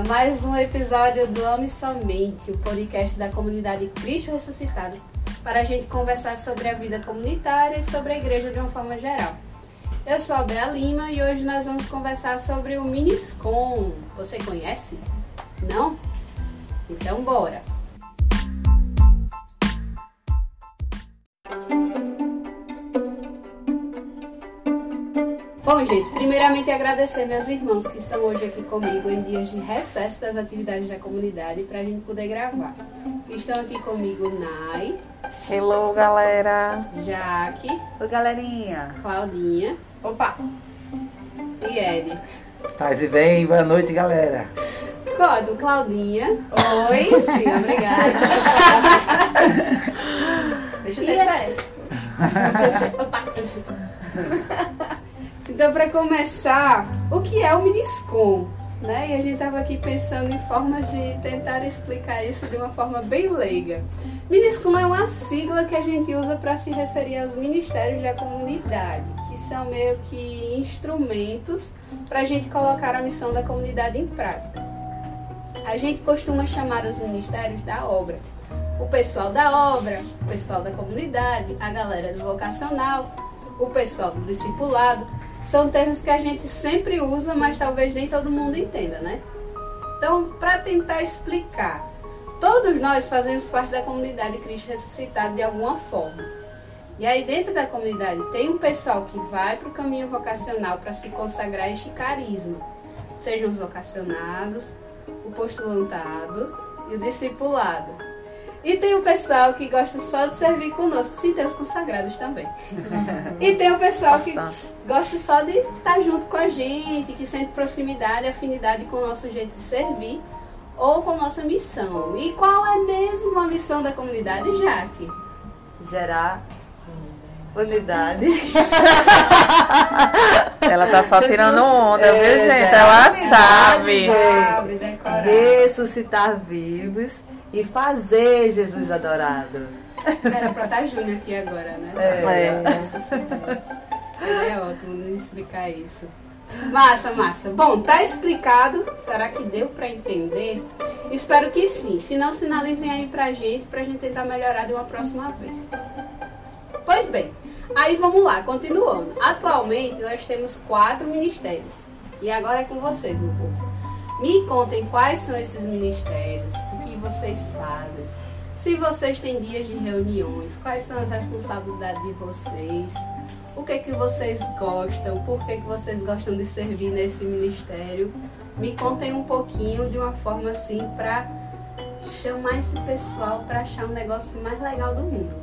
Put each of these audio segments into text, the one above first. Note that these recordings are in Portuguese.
Mais um episódio do Ame Somente, o podcast da comunidade Cristo Ressuscitado, para a gente conversar sobre a vida comunitária e sobre a igreja de uma forma geral. Eu sou a Bea Lima e hoje nós vamos conversar sobre o Miniscom. Você conhece? Não? Então bora! Bom, gente, primeiramente agradecer meus irmãos que estão hoje aqui comigo em dias de recesso das atividades da comunidade para a gente poder gravar. Estão aqui comigo Nai, Hello, galera. Jaque, Oi, galerinha. Claudinha Opa. e Ed. Paz e bem, boa noite, galera. Código, Claudinha. Oi. Sim, obrigada. Deixa eu ser diferente. Opa. Então, para começar, o que é o Miniscom? Né? E a gente estava aqui pensando em formas de tentar explicar isso de uma forma bem leiga. Miniscom é uma sigla que a gente usa para se referir aos ministérios da comunidade, que são meio que instrumentos para a gente colocar a missão da comunidade em prática. A gente costuma chamar os ministérios da obra. O pessoal da obra, o pessoal da comunidade, a galera do vocacional, o pessoal do discipulado, são termos que a gente sempre usa, mas talvez nem todo mundo entenda, né? Então, para tentar explicar, todos nós fazemos parte da comunidade Cristo Ressuscitado de alguma forma. E aí, dentro da comunidade, tem um pessoal que vai para o caminho vocacional para se consagrar este carisma, sejam os vocacionados, o postulantado e o discipulado. E tem o pessoal que gosta só de servir conosco, sim, tem os consagrados também. E tem o pessoal que gosta só de estar junto com a gente, que sente proximidade e afinidade com o nosso jeito de servir ou com nossa missão. E qual é mesmo a missão da comunidade, Jaque? Gerar unidade. Ela tá só tirando onda, É, viu, gente? gente. Ela sabe. Decorar. Ressuscitar vivos e fazer Jesus adorado. Era pra estar Júnior aqui agora, né? É. Ele é ótimo não explicar isso. Massa, massa. Bom, tá explicado. Será que deu pra entender? Espero que sim. Se não, sinalizem aí pra gente, pra gente tentar melhorar de uma próxima vez. Pois bem, aí vamos lá, continuando. Atualmente nós temos quatro ministérios. E agora é com vocês, meu povo. Me contem quais são esses ministérios, vocês fazem, se vocês têm dias de reuniões, quais são as responsabilidades de vocês, o que é que vocês gostam, por que, que vocês gostam de servir nesse ministério. Me contem um pouquinho de uma forma assim pra chamar esse pessoal pra achar um negócio mais legal do mundo.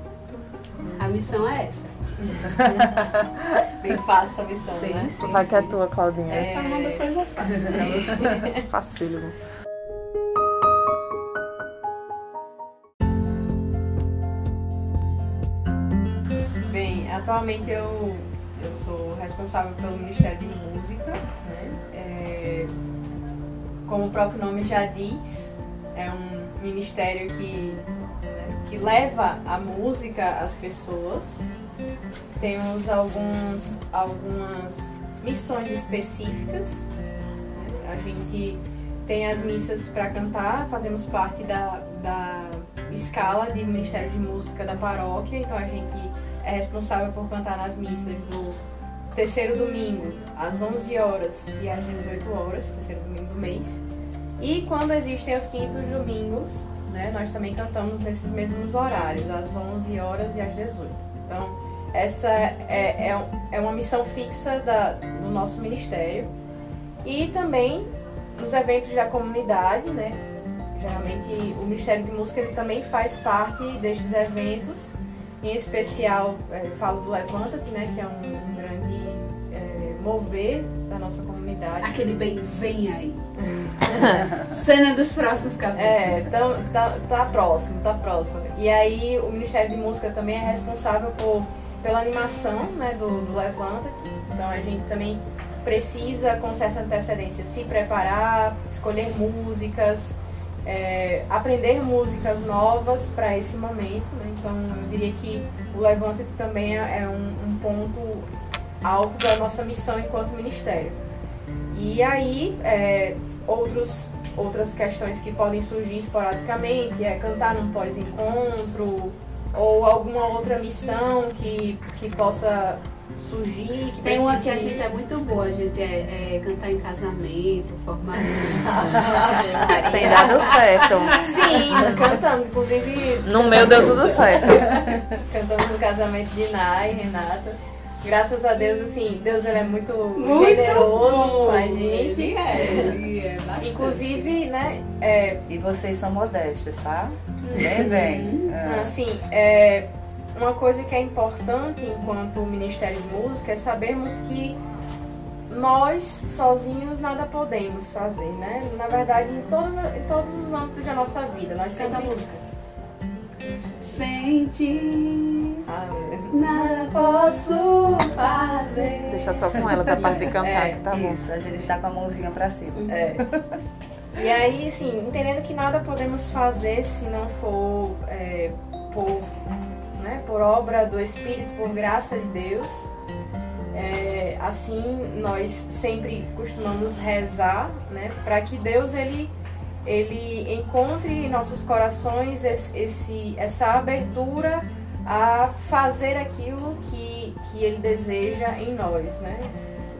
A missão é essa. Bem fácil a missão, Sim, né? sim. Vai que é tua, Claudinha. Essa manda coisa fácil pra você. Facílimo. Atualmente eu, eu sou responsável pelo Ministério de Música, né? É, como o próprio nome já diz, é um ministério que, né, que leva a música às pessoas. Temos alguns, algumas missões específicas. né? A gente tem as missas para cantar, fazemos parte da, da escala de Ministério de Música da paróquia, então a gente é responsável por cantar nas missas do terceiro domingo às 11 horas e às 18 horas, terceiro domingo do mês. E quando existem os quintos domingos, né, nós também cantamos nesses mesmos horários, às 11 horas e às 18. Então, essa é, é, é uma missão fixa da, do nosso ministério. E também nos eventos da comunidade, né? Geralmente o Ministério de Música ele também faz parte destes eventos Em especial, é, falo do Levanta-te, né, que é um, um grande é, mover da nossa comunidade. Aquele bem vem aí. Cena dos próximos capítulos. É, então, tá, tá próximo, tá próximo. E aí o Ministério de Música também é responsável por, pela animação né, do, do Levanta-te. Então a gente também precisa, com certa antecedência, se preparar, escolher músicas, é, aprender músicas novas para esse momento. Né? Então eu diria que o Levanta-te também é, é um, um ponto alto da nossa missão enquanto ministério. E aí, é, outros, outras questões que podem surgir esporadicamente é cantar num pós-encontro ou alguma outra missão que, que possa surgir. Que Tem uma que a gente é muito boa, a gente é, é cantar em casamento, formatura. Tem dado certo. Sim, cantamos, inclusive No meu deu tudo certo. cantamos no casamento de Nai, Renata. Graças a Deus, assim, Deus ele é muito, Muito generoso bom. com a gente. Ele é, ele é bastante. Inclusive, né, é, E vocês são modestos, tá? Bem, bem. Ah. Assim, é, uma coisa que é importante enquanto Ministério de Música é sabermos que nós sozinhos nada podemos fazer, né? Na verdade, em todos, em todos os âmbitos da nossa vida. Nós Canta a música. Sente, Ah, nada posso fazer. Deixa só com ela, tá parte de cantar, É, que tá bom. Isso, a gente tá com a mãozinha pra cima. É. E aí, assim, entendendo que nada podemos fazer se não for é, por, obra do Espírito, por graça de Deus. É, assim, nós sempre costumamos rezar, né, para que Deus ele, ele encontre em nossos corações esse, esse- essa abertura a fazer aquilo que, que Ele deseja em nós, né?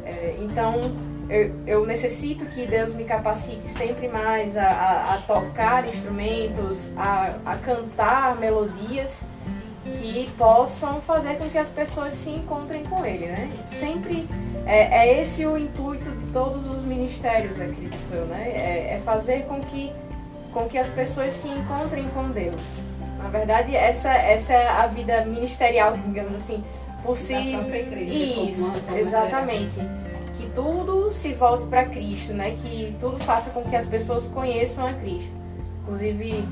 É, então, eu, eu necessito que Deus me capacite sempre mais a, a- a tocar instrumentos, a, a cantar melodias que possam fazer com que as pessoas se encontrem com Ele, né? Sempre é, é esse o intuito de todos os ministérios, acredito eu, né? É, é fazer com que, com que as pessoas se encontrem com Deus. Na verdade, essa, essa é a vida ministerial, digamos assim, por si. Isso, exatamente. Que tudo se volte para Cristo, né? Que tudo faça com que as pessoas conheçam a Cristo. Inclusive,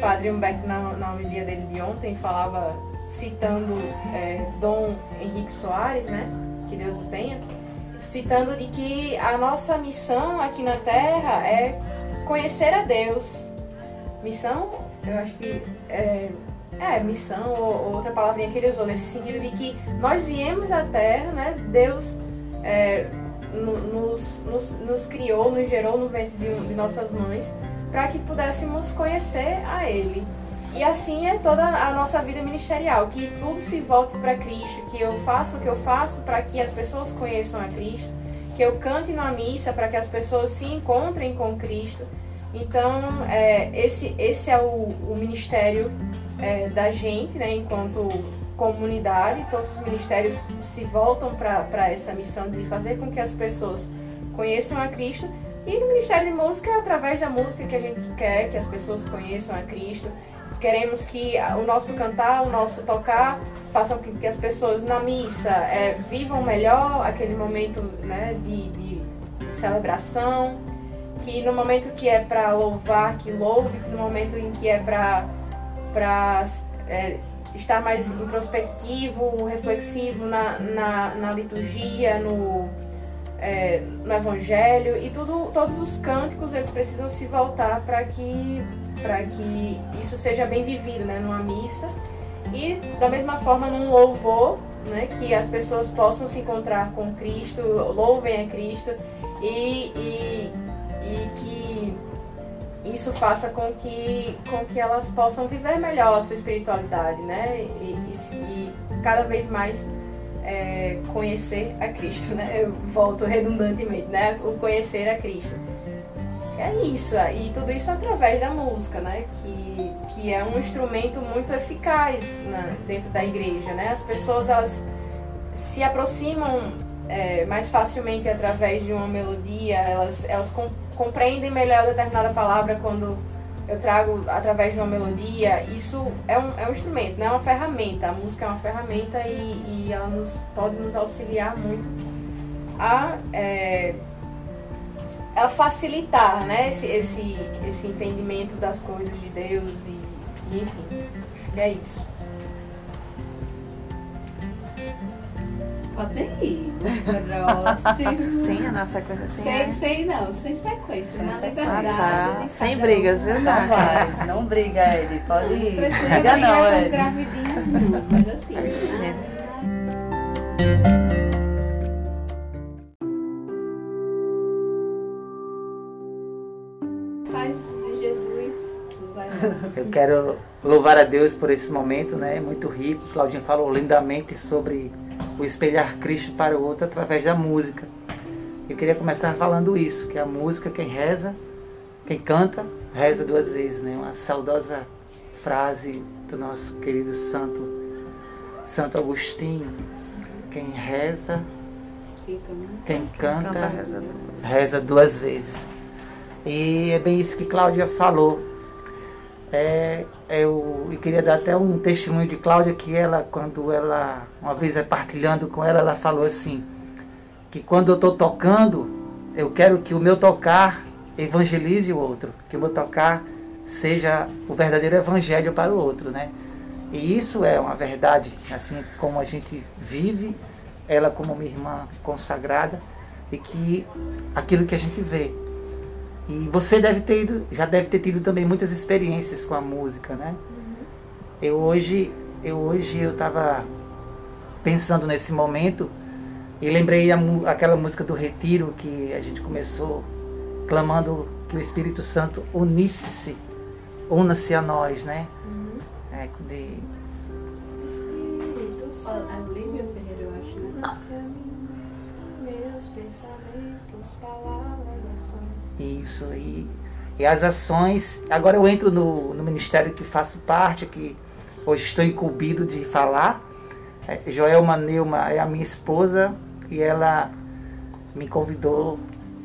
Padre Humberto, na, na homilia dele de ontem, falava, citando é, Dom Henrique Soares, né? Que Deus o tenha, citando de que a nossa missão aqui na Terra é conhecer a Deus. Missão, eu acho que é, é missão ou, ou outra palavrinha que ele usou, nesse sentido de que nós viemos à Terra, né? Deus é, no- nos, nos, nos criou, nos gerou no ventre de, de nossas mães, para que pudéssemos conhecer a Ele. E assim é toda a nossa vida ministerial, que tudo se volte para Cristo, que eu faça o que eu faço para que as pessoas conheçam a Cristo, que eu cante na missa para que as pessoas se encontrem com Cristo. Então, é, esse, esse é o, o ministério é, da gente, né, enquanto comunidade. Todos os ministérios se voltam para essa missão de fazer com que as pessoas conheçam a Cristo. E no Ministério de Música é através da música que a gente quer que as pessoas conheçam a Cristo. Queremos que o nosso cantar, o nosso tocar, façam com que as pessoas na missa é, vivam melhor aquele momento né, de, de celebração. Que no momento que é para louvar, que louve, que no momento em que é para é, estar mais introspectivo, reflexivo na, na, na liturgia, no, é, no evangelho e tudo, todos os cânticos eles precisam se voltar para que para que isso seja bem vivido, né, numa missa e da mesma forma num louvor, né, que as pessoas possam se encontrar com Cristo, louvem a Cristo e, e, e que isso faça com que, com que elas possam viver melhor a sua espiritualidade, né? E, e- cada vez mais é, conhecer a Cristo, né? Eu volto redundantemente, né? O conhecer a Cristo. É isso, e tudo isso através da música, né? Que, que é um instrumento muito eficaz na- dentro da igreja, né? As pessoas, elas se aproximam é, mais facilmente através de uma melodia, elas, elas com- compreendem melhor determinada palavra quando, eu trago através de uma melodia, isso é um, é um instrumento, não é uma ferramenta. A música é uma ferramenta e, e ela nos, pode nos auxiliar muito a, é, a facilitar né, esse, esse, esse entendimento das coisas de Deus e, e enfim, acho que é isso. Podem ir. Próximo. Sim, a nossa coisa assim. Sem, é. sem não, sem sequência, na sequência. liberdade. Ah, tá. Sem brigas, viu, Não vai, não briga, Ed. Pode Não ir. precisa Briga brigar não, com não, mas assim. né? Eu quero louvar a Deus por esse momento, né? Muito rico. Claudinha falou lindamente sobre o espelhar Cristo para o outro através da música. Eu queria começar falando isso, que a música, quem reza, quem canta, reza duas vezes, né? Uma saudosa frase do nosso querido santo Santo Agostinho. Quem reza, quem canta, reza duas vezes. E é bem isso que Cláudia falou. É, eu, eu queria dar até um testemunho de Cláudia que ela, quando ela, uma vez é partilhando com ela, ela falou assim, que quando eu estou tocando, eu quero que o meu tocar evangelize o outro, que o meu tocar seja o verdadeiro evangelho para o outro, né? E isso é uma verdade, assim como a gente vive, ela como uma irmã consagrada, e que aquilo que a gente vê. E você deve ter ido, já deve ter tido também muitas experiências com a música, né? Eu hoje, eu hoje eu estava pensando nesse momento e lembrei a aquela música do Retiro que a gente começou clamando que o Espírito Santo unisse-se, una-se a nós, né? É, de, Espírito ó, Isso aí. E as ações. Agora eu entro no, no ministério que faço parte, que hoje estou incumbido de falar. É, Joelma Neuma é a minha esposa e ela me convidou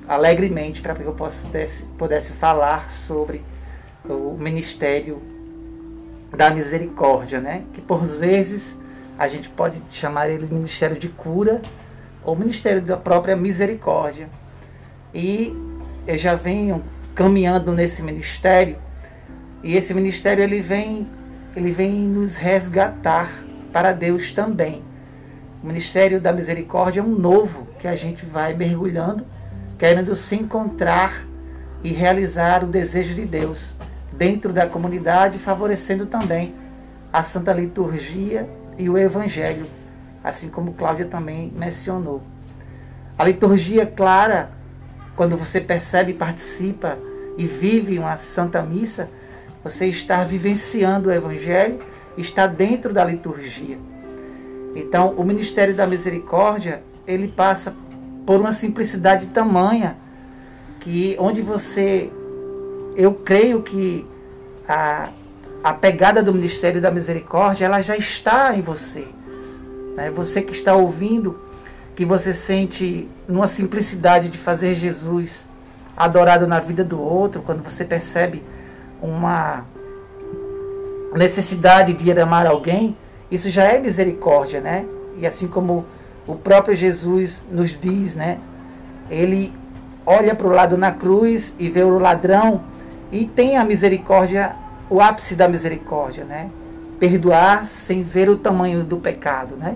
alegremente para que eu pudesse, pudesse falar sobre o ministério da misericórdia, né? Que por vezes a gente pode chamar ele de ministério de cura ou ministério da própria misericórdia. E já venho caminhando nesse ministério e esse ministério ele vem ele vem nos resgatar para Deus também. O ministério da misericórdia é um novo que a gente vai mergulhando, querendo se encontrar e realizar o desejo de Deus dentro da comunidade, favorecendo também a santa liturgia e o evangelho, assim como Cláudia também mencionou. A liturgia clara quando você percebe, participa e vive uma santa missa, você está vivenciando o evangelho, está dentro da liturgia. Então, o ministério da misericórdia, ele passa por uma simplicidade tamanha que onde você eu creio que a, a pegada do ministério da misericórdia, ela já está em você. Né? Você que está ouvindo, que você sente numa simplicidade de fazer Jesus adorado na vida do outro, quando você percebe uma necessidade de ir amar alguém, isso já é misericórdia, né? E assim como o próprio Jesus nos diz, né? Ele olha para o lado na cruz e vê o ladrão e tem a misericórdia, o ápice da misericórdia, né? Perdoar sem ver o tamanho do pecado, né?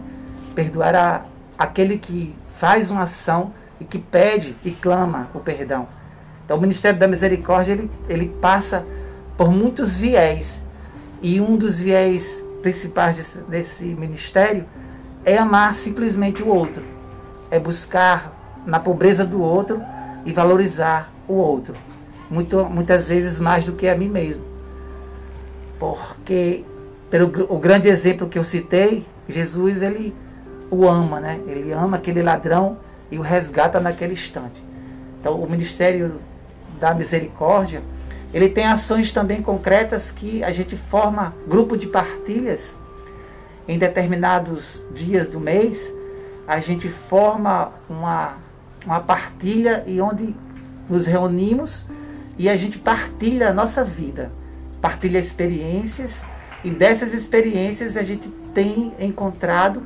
Perdoar a, aquele que faz uma ação e que pede e clama o perdão. Então o ministério da misericórdia ele, ele passa por muitos viés. E um dos viés principais desse, desse ministério é amar simplesmente o outro, é buscar na pobreza do outro e valorizar o outro, muito, muitas vezes mais do que a mim mesmo, porque pelo o grande exemplo que eu citei, Jesus ele o ama, né? Ele ama aquele ladrão e o resgata naquele instante. Então, o ministério da misericórdia, ele tem ações também concretas que a gente forma grupo de partilhas em determinados dias do mês, a gente forma uma, uma partilha e onde nos reunimos e a gente partilha a nossa vida, partilha experiências e dessas experiências a gente tem encontrado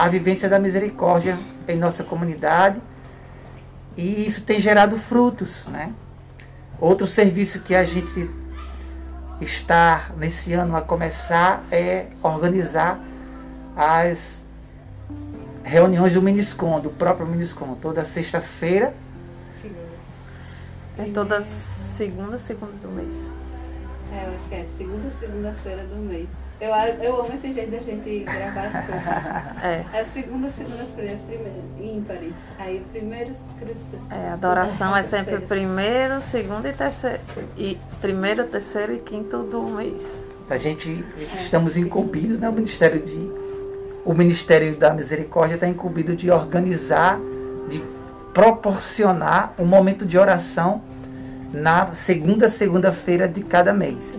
a vivência da misericórdia em nossa comunidade e isso tem gerado frutos, né? Outro serviço que a gente está nesse ano a começar é organizar as reuniões do Miniscom, do próprio Miniscom, toda sexta-feira. É toda segunda, segunda do mês. É, eu acho que é segunda, segunda-feira do mês. Eu, eu amo esse jeito da gente gravar as coisas. É. É segunda, segunda-feira, primeiro, ímpares. Aí, primeiros Cristos. É, a adoração é sempre primeiro, segundo e terceiro. E primeiro, terceiro e quinto do mês. A gente estamos incumbidos, né? O Ministério de o Ministério da Misericórdia está incumbido de organizar, de proporcionar um momento de oração na segunda segunda-feira de cada mês.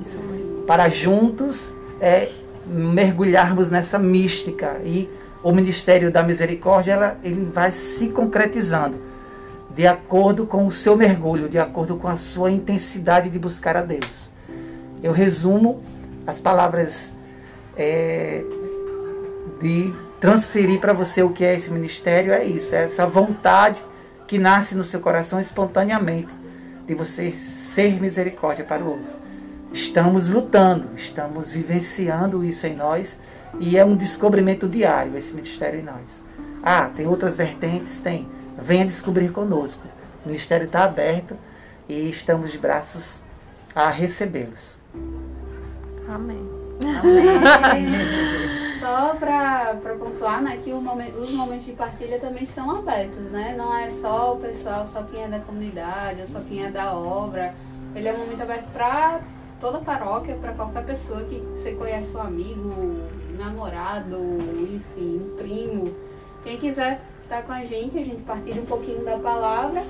Para juntos é, mergulharmos nessa mística e o Ministério da Misericórdia ela, ele vai se concretizando de acordo com o seu mergulho, de acordo com a sua intensidade de buscar a Deus. Eu resumo as palavras é, de transferir para você o que é esse ministério, é isso, é essa vontade que nasce no seu coração espontaneamente de você ser misericórdia para o outro. Estamos lutando, estamos vivenciando isso em nós e é um descobrimento diário esse ministério em nós. Ah, tem outras vertentes? Tem. Venha descobrir conosco. O ministério está aberto e estamos de braços a recebê-los. Amém. Amém. Só para pontuar, né, que momento, os momentos de partilha também são abertos, né? Não é só o pessoal, só quem é da comunidade, ou só quem é da obra. Ele é um momento aberto para toda a paróquia, para qualquer pessoa que você conhece um amigo, namorado, enfim, um primo. Quem quiser estar com a gente, a gente partilha um pouquinho da palavra.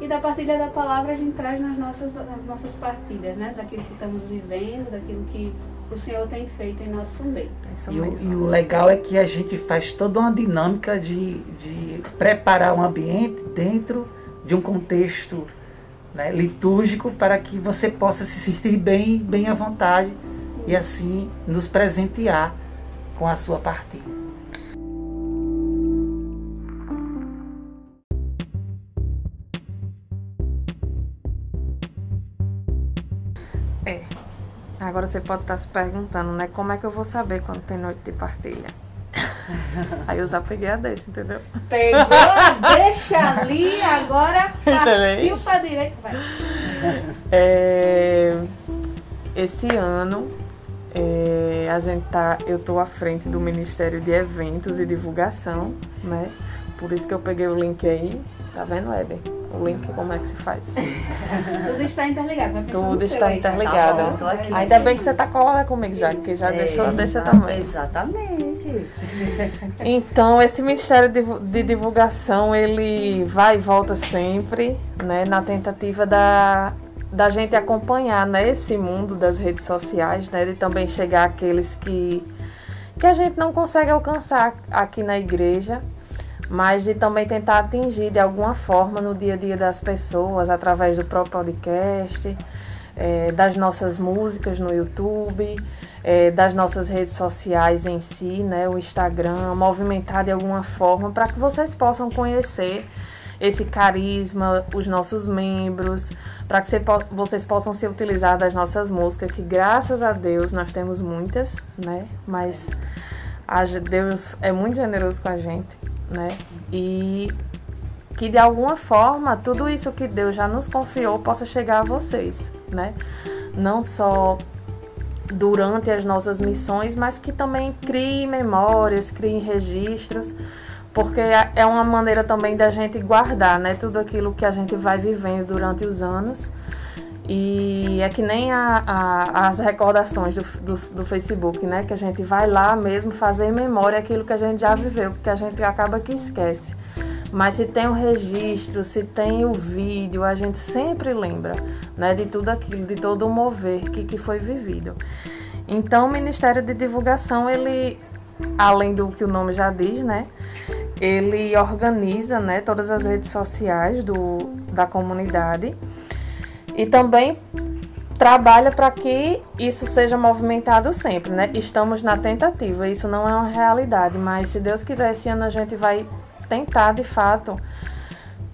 E da partilha da palavra a gente traz nas nossas, nas nossas partilhas, né? Daquilo que estamos vivendo, daquilo que o Senhor tem feito em nosso meio. Isso E o, e o legal é que a gente faz toda uma dinâmica de, de preparar um ambiente dentro de um contexto né, litúrgico para que você possa se sentir bem, bem à vontade e assim nos presentear com a sua partilha. Agora você pode estar se perguntando, né? Como é que eu vou saber quando tem noite de partilha? Aí eu já peguei a deixa, entendeu? Pegou, deixa ali, agora partiu para direita. Vai. É, esse ano é, a gente tá, eu tô à frente do Ministério de Eventos e Divulgação, né? Por isso que eu peguei o link aí. Tá vendo, Éder? O link, como é que se faz? Tudo está interligado. Tudo está aí. interligado. Tá aqui. Ainda bem que você tá colada comigo já, que já deixou, É, deixa tá- também. Exatamente. Então, esse Ministério de Divulgação, ele vai e volta sempre, né, na tentativa da, da gente acompanhar, né, esse mundo das redes sociais, né, de também chegar àqueles que, que a gente não consegue alcançar aqui na igreja, mas de também tentar atingir de alguma forma no dia a dia das pessoas, através do próprio podcast, eh, das nossas músicas no YouTube, eh, das nossas redes sociais em si, né, o Instagram, movimentar de alguma forma para que vocês possam conhecer esse carisma, os nossos membros, para que vocês possam se utilizar das nossas músicas, que graças a Deus nós temos muitas, né? Mas Deus é muito generoso com a gente, né? E que de alguma forma tudo isso que Deus já nos confiou possa chegar a vocês, né? Não só durante as nossas missões, mas que também crie memórias, crie registros, porque é é uma maneira também da gente guardar, né, tudo aquilo que a gente vai vivendo durante os anos. E é que nem a- a- as recordações do, do, do Facebook, né? Que a gente vai lá mesmo fazer memória aquilo que a gente já viveu, porque a gente acaba que esquece. Mas se tem o registro, se tem o vídeo, a gente sempre lembra, né? De tudo aquilo, de todo o mover que, que foi vivido. Então, o Ministério de Divulgação, ele, além do que o nome já diz, né? Ele organiza, né? Todas as redes sociais do, da comunidade. E também trabalha para que isso seja movimentado sempre, né? Estamos na tentativa, isso não é uma realidade, mas se Deus quiser, esse ano a gente vai tentar de fato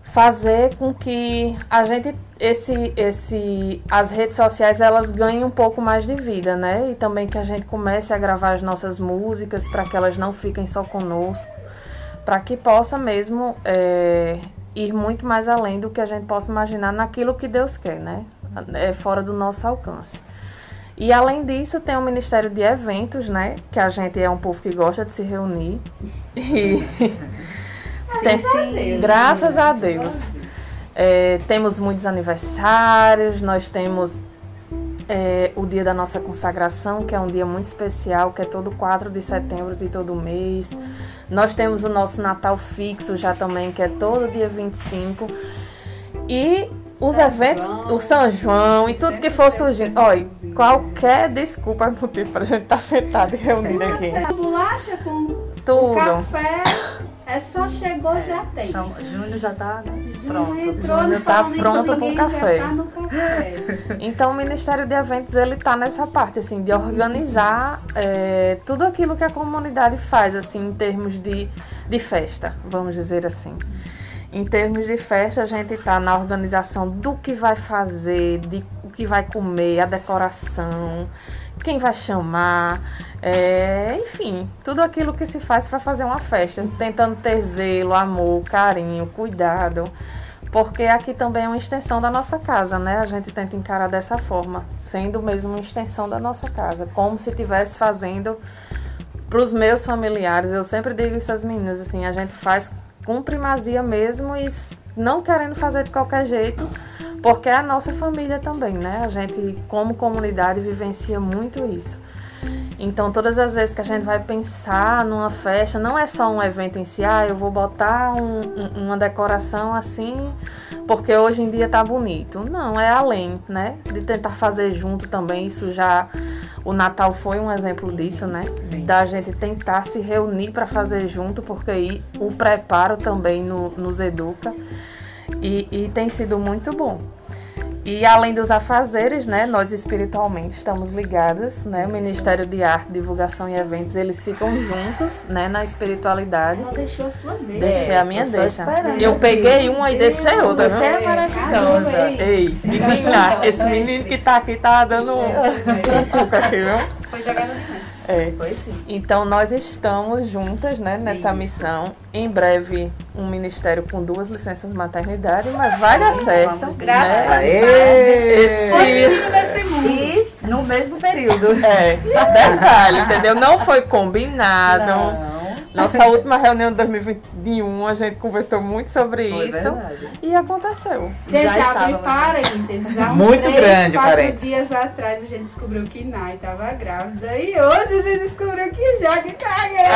fazer com que a gente esse esse as redes sociais elas ganhem um pouco mais de vida, né? E também que a gente comece a gravar as nossas músicas para que elas não fiquem só conosco, para que possa mesmo é, ir muito mais além do que a gente possa imaginar naquilo que Deus quer, né? É fora do nosso alcance. E além disso, tem o Ministério de Eventos, né? Que a gente é um povo que gosta de se reunir. E tem, graças a Deus. É, temos muitos aniversários, nós temos é, o dia da nossa consagração, que é um dia muito especial, que é todo 4 de setembro de todo mês. Nós temos o nosso Natal fixo já também, que é todo dia 25. E os São eventos, João. o São João e tudo que for surgindo. Olha, qualquer desculpa é motivo para a gente estar tá sentado e reunido aqui. Bolacha com tudo. café. É só chegou, já tem. Júnior já tá né? pronto. Entrou, Júnior tá pronto com café. Tá no café. Então o Ministério de Eventos ele tá nessa parte assim de organizar é, tudo aquilo que a comunidade faz assim em termos de, de festa, vamos dizer assim. Em termos de festa, a gente está na organização do que vai fazer, de o que vai comer, a decoração, quem vai chamar, é, enfim, tudo aquilo que se faz para fazer uma festa, tentando ter zelo, amor, carinho, cuidado, porque aqui também é uma extensão da nossa casa, né? A gente tenta encarar dessa forma, sendo mesmo uma extensão da nossa casa, como se estivesse fazendo para os meus familiares. Eu sempre digo isso às meninas, assim, a gente faz com primazia mesmo e não querendo fazer de qualquer jeito, porque é a nossa família também, né? A gente, como comunidade, vivencia muito isso. Então, todas as vezes que a gente vai pensar numa festa, não é só um evento em si, ah, eu vou botar um, um, uma decoração assim, porque hoje em dia tá bonito. Não, é além, né? De tentar fazer junto também, isso já o Natal foi um exemplo disso, né? Sim. Da gente tentar se reunir para fazer junto, porque aí o preparo também no, nos educa. E, e tem sido muito bom. E além dos afazeres, né, nós espiritualmente estamos ligados, né, o Ministério de Arte, Divulgação e Eventos, eles ficam juntos, né, na espiritualidade. Ela deixou a sua deixa. Deixei a minha deixa. Eu peguei uma e deixei outra. Você é maravilhosa. Ei, menina, esse menino que tá aqui tá dando um pouco aqui, viu? Foi jogada. É. Foi sim. Então nós estamos juntas, né, nessa Isso. missão. Em breve, um ministério com duas licenças maternidade, mas vai dar certo. Vamos, né? graças a Esse... E no mesmo período. É, detalhe, entendeu? Não foi combinado. Não. Nossa última reunião de 2021, a gente conversou muito sobre Foi isso. Verdade. E aconteceu. Gente, já abre parênteses. Há uns Muito três, grande quatro parênteses. dias atrás a gente descobriu que Nai estava grávida. E hoje a gente descobriu que Jaque tá grávida.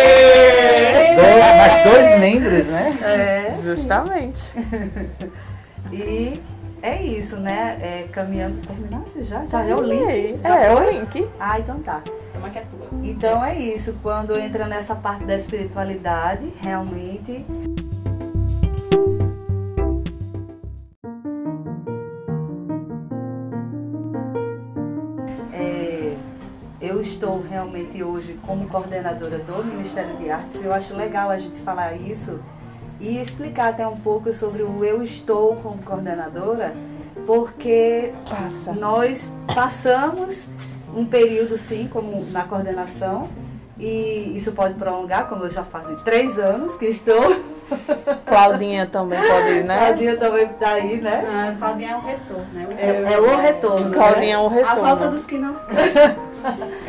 Aê! Dois, mais dois membros, né? É, Justamente. e é isso, né? É, caminhando. Terminasse já? Já é o link? É, é o link. Ah, então tá. Toma que é tua. Então é isso, quando entra nessa parte da espiritualidade, realmente. É, eu estou realmente hoje como coordenadora do Ministério de Artes. Eu acho legal a gente falar isso e explicar até um pouco sobre o eu estou como coordenadora, porque Passa. nós passamos um período sim, como na coordenação, e isso pode prolongar, como eu já fazem três anos que estou. Claudinha também pode ir, né? Claudinha também está aí, né? Ah, Claudinha é o retorno, né? O É, é o retorno. Claudinha é Né? um A falta retorno. dos que não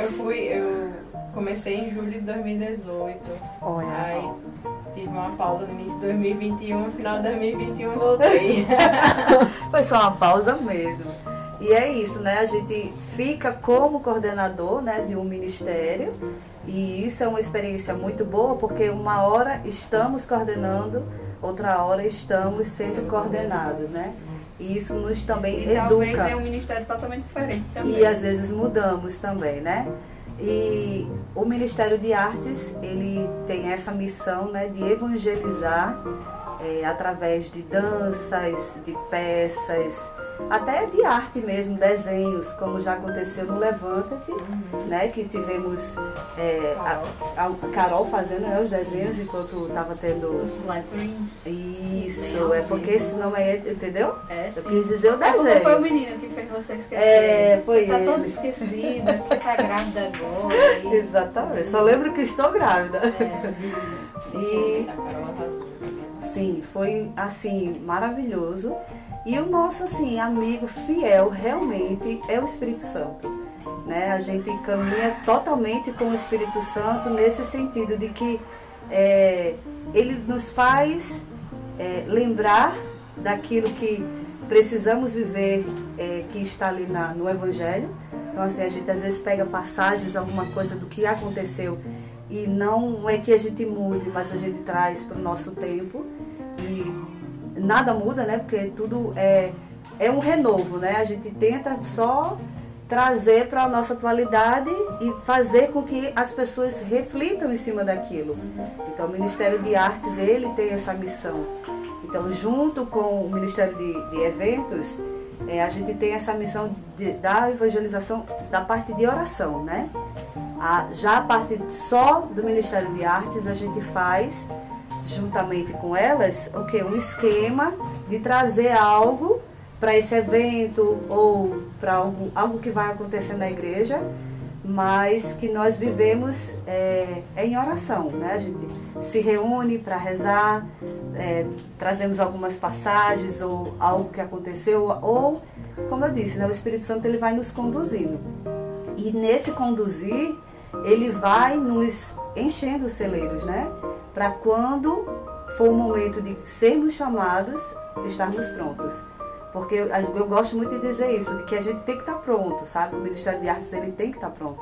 Eu fui, eu comecei em julho de 2018. Olha. Aí tive uma pausa no início de 2021, no final de 2021 eu voltei. Foi só uma pausa mesmo. E é isso, né? A gente fica como coordenador né, de um ministério e isso é uma experiência muito boa porque uma hora estamos coordenando, outra hora estamos sendo coordenados, né? E isso nos também E talvez educa. tenha um ministério totalmente diferente também. E às vezes mudamos também, né? E o Ministério de Artes, ele tem essa missão né, de evangelizar eh, através de danças, de peças, até de arte mesmo, desenhos, como já aconteceu no Levanta-te, uhum. né? Que tivemos é, a, a, Carol fazendo né, os desenhos enquanto estava tendo. Os. Isso, é porque esse nome é, entendeu? É, sim. Eu quis dizer o desenho. É foi o menino que fez você esquecer. É, foi você tá ele. toda esquecida, que tá grávida agora. E... Exatamente, só lembro que estou grávida. É. E. Sim, foi assim, maravilhoso. E o nosso assim, amigo fiel realmente é o Espírito Santo. Né? A gente caminha totalmente com o Espírito Santo nesse sentido de que é, ele nos faz é, lembrar daquilo que precisamos viver, é, que está ali na, no Evangelho. Então, assim, a gente às vezes pega passagens, alguma coisa do que aconteceu e não é que a gente mude, mas a gente traz para o nosso tempo e nada muda, né? Porque tudo é, é um renovo, né? A gente tenta só trazer para a nossa atualidade e fazer com que as pessoas reflitam em cima daquilo. Então, o Ministério de Artes, ele tem essa missão. Então, junto com o Ministério de, de Eventos, é, a gente tem essa missão de, da evangelização da parte de oração, né? A, já a parte só do Ministério de Artes, a gente faz juntamente com elas, o que um esquema de trazer algo para esse evento ou para algo, algo que vai acontecer na igreja, mas que nós vivemos é, em oração, né? A gente se reúne para rezar, é, trazemos algumas passagens ou algo que aconteceu ou, como eu disse, né, o Espírito Santo ele vai nos conduzindo. E nesse conduzir ele vai nos enchendo os celeiros, né? para quando for o momento de sermos chamados, estarmos prontos. Porque eu, eu, gosto muito de dizer isso, de que a gente tem que estar tá pronto, sabe? O Ministério de Artes ele tem que estar tá pronto.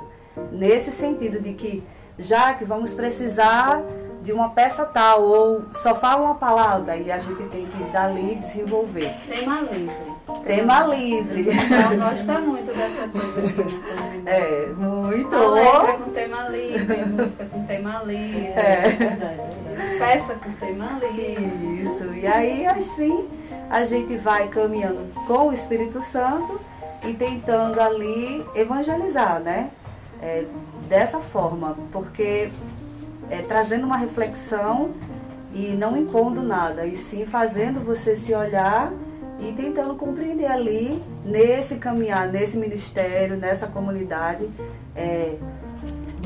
Nesse sentido de que, já que vamos precisar de uma peça tal, ou só fala uma palavra, e a gente tem que dali desenvolver. Tema livre. Tema livre. Eu gosto muito dessa coisa. É, muito. Letra com tema livre, música com tema livre. É. Peça com tema livre. Isso. E aí, assim, a gente vai caminhando com o Espírito Santo e tentando ali evangelizar, né? É, dessa forma, porque é, trazendo uma reflexão e não impondo nada, e sim fazendo você se olhar e tentando compreender ali, nesse caminhar, nesse ministério, nessa comunidade, é,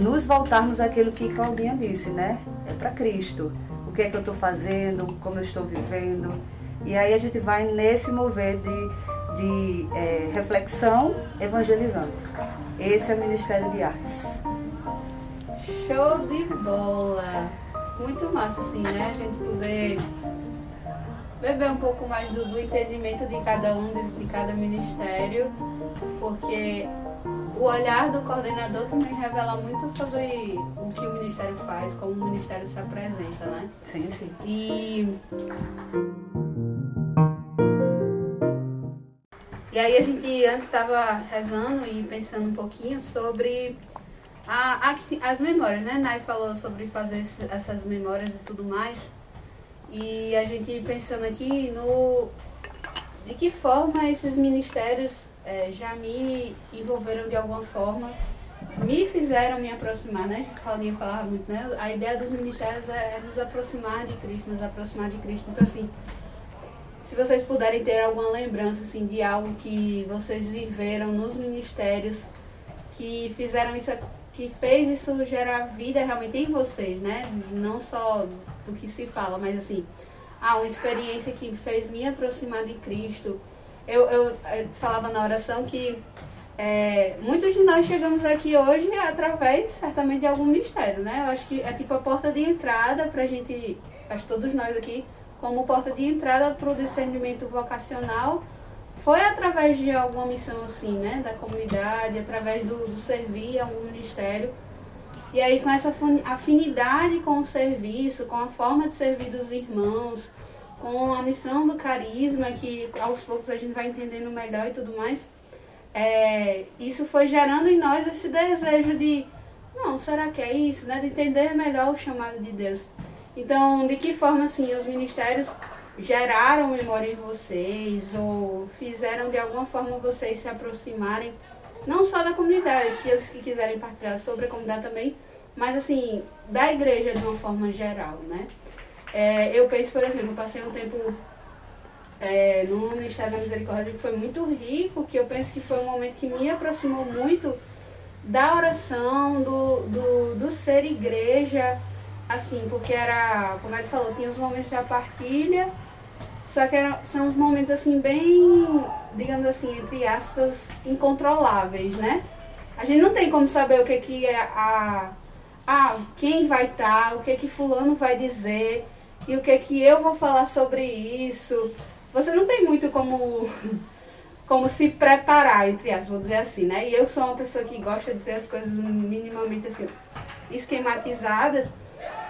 nos voltarmos àquilo que Claudinha disse, né? É para Cristo. O que é que eu estou fazendo, como eu estou vivendo. E aí a gente vai nesse mover de, de é, reflexão evangelizando. Esse é o Ministério de Artes. Show de bola! Muito massa, assim, né? A gente poder beber um pouco mais do, do entendimento de cada um, de, de, cada ministério, porque o olhar do coordenador também revela muito sobre o que o ministério faz, como o ministério se apresenta, né? Sim, sim. E. E aí a gente antes estava rezando e pensando um pouquinho sobre a, a, as memórias, né? Nai falou sobre fazer essas memórias e tudo mais. E a gente pensando aqui no de que forma esses ministérios é, já me envolveram de alguma forma, me fizeram me aproximar, né? Claudinha falava muito, né? A ideia dos ministérios é, é nos aproximar de Cristo, nos aproximar de Cristo. Então assim, se vocês puderem ter alguma lembrança assim de algo que vocês viveram nos ministérios que fizeram isso que fez isso gerar vida realmente em vocês, né? Não só do que se fala, mas assim, ah, uma experiência que fez me aproximar de Cristo. Eu, eu, eu falava na oração que é, muitos de nós chegamos aqui hoje através, certamente, de algum ministério, né? Eu acho que é tipo a porta de entrada para a gente, acho todos nós aqui, como porta de entrada para o discernimento vocacional foi através de alguma missão assim, né, da comunidade, através do, do servir a um ministério. E aí com essa afinidade com o serviço, com a forma de servir dos irmãos, com a missão do carisma, que aos poucos a gente vai entendendo melhor e tudo mais, é, isso foi gerando em nós esse desejo de, não, será que é isso? Né? De entender melhor o chamado de Deus. Então, de que forma, assim, os ministérios geraram memória em vocês ou fizeram de alguma forma vocês se aproximarem não só da comunidade, que eles que quiserem partilhar sobre a comunidade também, mas assim, da igreja de uma forma geral, né? É, eu penso, por exemplo, eu passei um tempo é, no Ministério da Misericórdia que foi muito rico, que eu penso que foi um momento que me aproximou muito da oração, do, do, do ser igreja, assim, porque era, como ele falou, tinha os momentos da partilha, só que são os momentos assim bem, digamos assim, entre aspas, incontroláveis, né? A gente não tem como saber o que que é a, a quem vai estar, tá, o que que fulano vai dizer e o que que eu vou falar sobre isso. Você não tem muito como como se preparar, entre aspas, vou dizer assim, né? E eu sou uma pessoa que gosta de ter as coisas minimamente assim esquematizadas.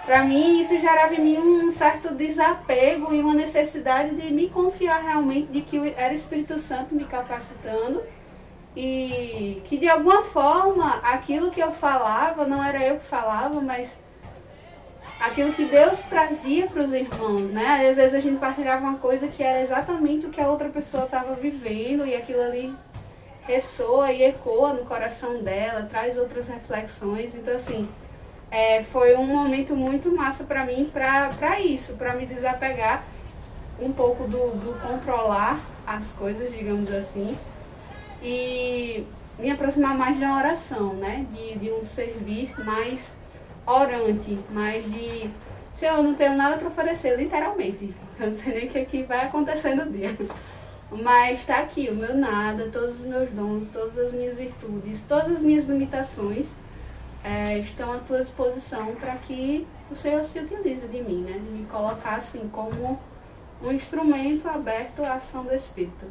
Para mim, isso gerava em mim um certo desapego e uma necessidade de me confiar realmente de que era o Espírito Santo me capacitando e que de alguma forma aquilo que eu falava não era eu que falava, mas aquilo que Deus trazia para os irmãos, né? Às vezes a gente partilhava uma coisa que era exatamente o que a outra pessoa estava vivendo e aquilo ali ressoa e ecoa no coração dela, traz outras reflexões. Então, assim, é, foi um momento muito massa para mim para isso, para me desapegar um pouco do, do controlar as coisas, digamos assim, e me aproximar mais da oração, né? De, de um serviço mais orante, mais de Senhor, eu não tenho nada para oferecer, literalmente. Eu não sei nem o que, é que vai acontecer no dia. Mas está aqui o meu nada, todos os meus dons, todas as minhas virtudes, todas as minhas limitações é, estão à tua disposição para que o Senhor se utilize de mim, né? De me colocar assim como um instrumento aberto à ação do Espírito.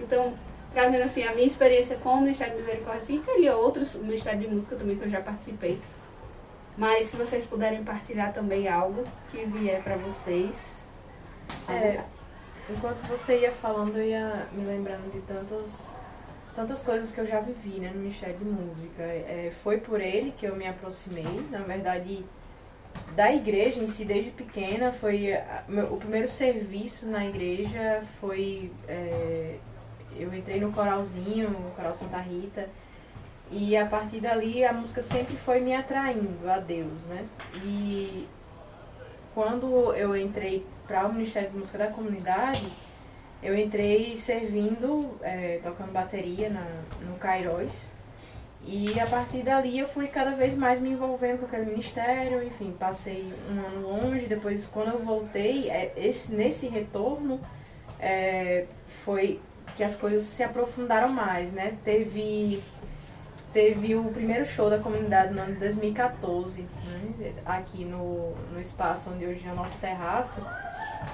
Então, trazendo assim a minha experiência com o Ministério de Misericórdia, e teria outros, o Ministério de Música também que eu já participei. Mas se vocês puderem partilhar também algo que vier para vocês. É, enquanto você ia falando, eu ia me lembrando de tantas, tantas coisas que eu já vivi né, no Ministério de Música. É, foi por ele que eu me aproximei, na verdade, da igreja em si, desde pequena. Foi meu, o primeiro serviço na igreja foi. É, eu entrei no coralzinho, no coral Santa Rita. E a partir dali a música sempre foi me atraindo a Deus, né? E quando eu entrei para o Ministério de Música da Comunidade, eu entrei servindo, é, tocando bateria na, no Cairóis. E a partir dali eu fui cada vez mais me envolvendo com aquele ministério, enfim, passei um ano longe, depois quando eu voltei, é, esse, nesse retorno é, foi que as coisas se aprofundaram mais, né? Teve teve o primeiro show da comunidade no ano de 2014, né, aqui no, no espaço onde hoje é o nosso terraço.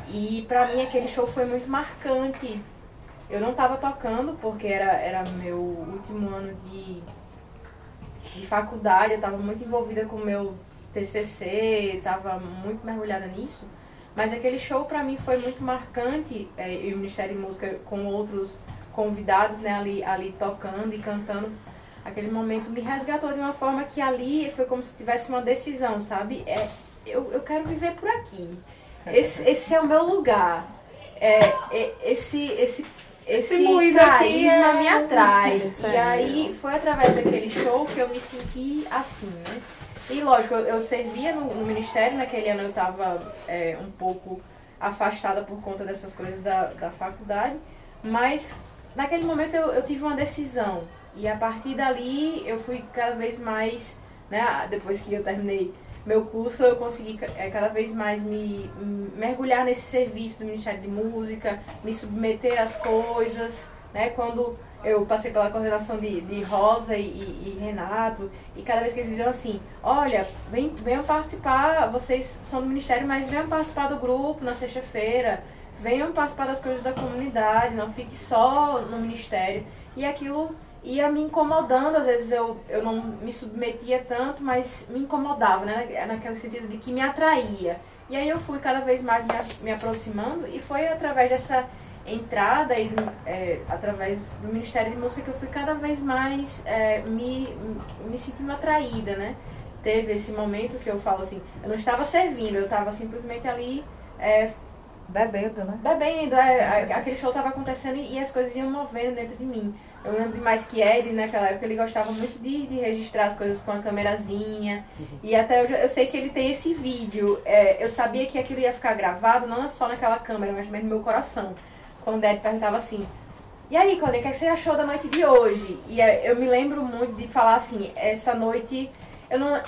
E pra mim aquele show foi muito marcante. Eu não estava tocando porque era, era meu último ano de, de faculdade, eu estava muito envolvida com o meu TCC, estava muito mergulhada nisso. Mas aquele show para mim foi muito marcante, é, e o Ministério de Música com outros convidados né, ali, ali tocando e cantando aquele momento me resgatou de uma forma que ali foi como se tivesse uma decisão, sabe? É, eu, eu quero viver por aqui. Esse, esse é o meu lugar. É, é esse esse esse, esse carisma é... me atrai. e aí foi através daquele show que eu me senti assim, né? E lógico, eu, eu servia no, no, ministério, naquele ano eu estava é, um pouco afastada por conta dessas coisas da, da faculdade, mas naquele momento eu, eu tive uma decisão e a partir dali eu fui cada vez mais, né, depois que eu terminei meu curso, eu consegui é, cada vez mais me, mergulhar nesse serviço do Ministério de Música, me submeter às coisas, né, quando eu passei pela coordenação de, de Rosa e, e, e, Renato, e cada vez que eles diziam assim, olha, vem, venham participar, vocês são do Ministério, mas venham participar do grupo na sexta-feira, venham participar das coisas da comunidade, não fique só no Ministério. E aquilo ia me incomodando, às vezes eu, eu não me submetia tanto, mas me incomodava, né? Naquele sentido de que me atraía. E aí eu fui cada vez mais me, me aproximando e foi através dessa entrada e é, através do Ministério de Música que eu fui cada vez mais é, me, me sentindo atraída, né? Teve esse momento que eu falo assim, eu não estava servindo, eu estava simplesmente ali é, Bebendo, né? Bebendo, é, aquele show tava acontecendo e as coisas iam movendo dentro de mim. Eu lembro demais que Ed, naquela época, ele gostava muito de, de registrar as coisas com a câmerazinha. E até eu, eu sei que ele tem esse vídeo. É, eu sabia que aquilo ia ficar gravado, não só naquela câmera, mas também no meu coração. Quando Ed perguntava assim, e aí, Claudinha, o que, é que você achou da noite de hoje? E é, eu me lembro muito de falar assim, essa noite eu não,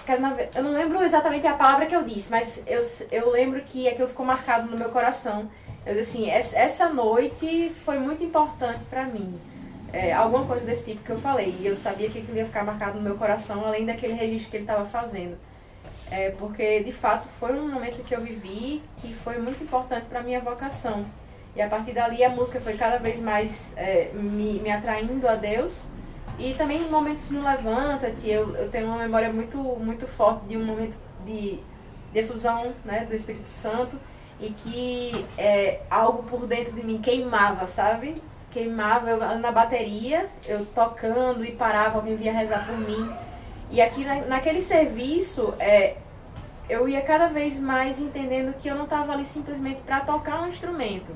eu não lembro exatamente a palavra que eu disse, mas eu, eu lembro que aquilo ficou marcado no meu coração. Eu disse assim, essa noite foi muito importante para mim. É, alguma coisa desse tipo que eu falei. E eu sabia que aquilo ia ficar marcado no meu coração, além daquele registro que ele estava fazendo. É, porque, de fato, foi um momento que eu vivi que foi muito importante para minha vocação. E a partir dali a música foi cada vez mais é, me, me atraindo a Deus e também momentos no Levanta-te, eu, eu tenho uma memória muito, muito forte de um momento de defusão né, do Espírito Santo e que é, algo por dentro de mim queimava, sabe? Queimava eu, na bateria, eu tocando e parava, alguém vinha rezar por mim. E aqui na, naquele serviço, é, eu ia cada vez mais entendendo que eu não estava ali simplesmente para tocar um instrumento.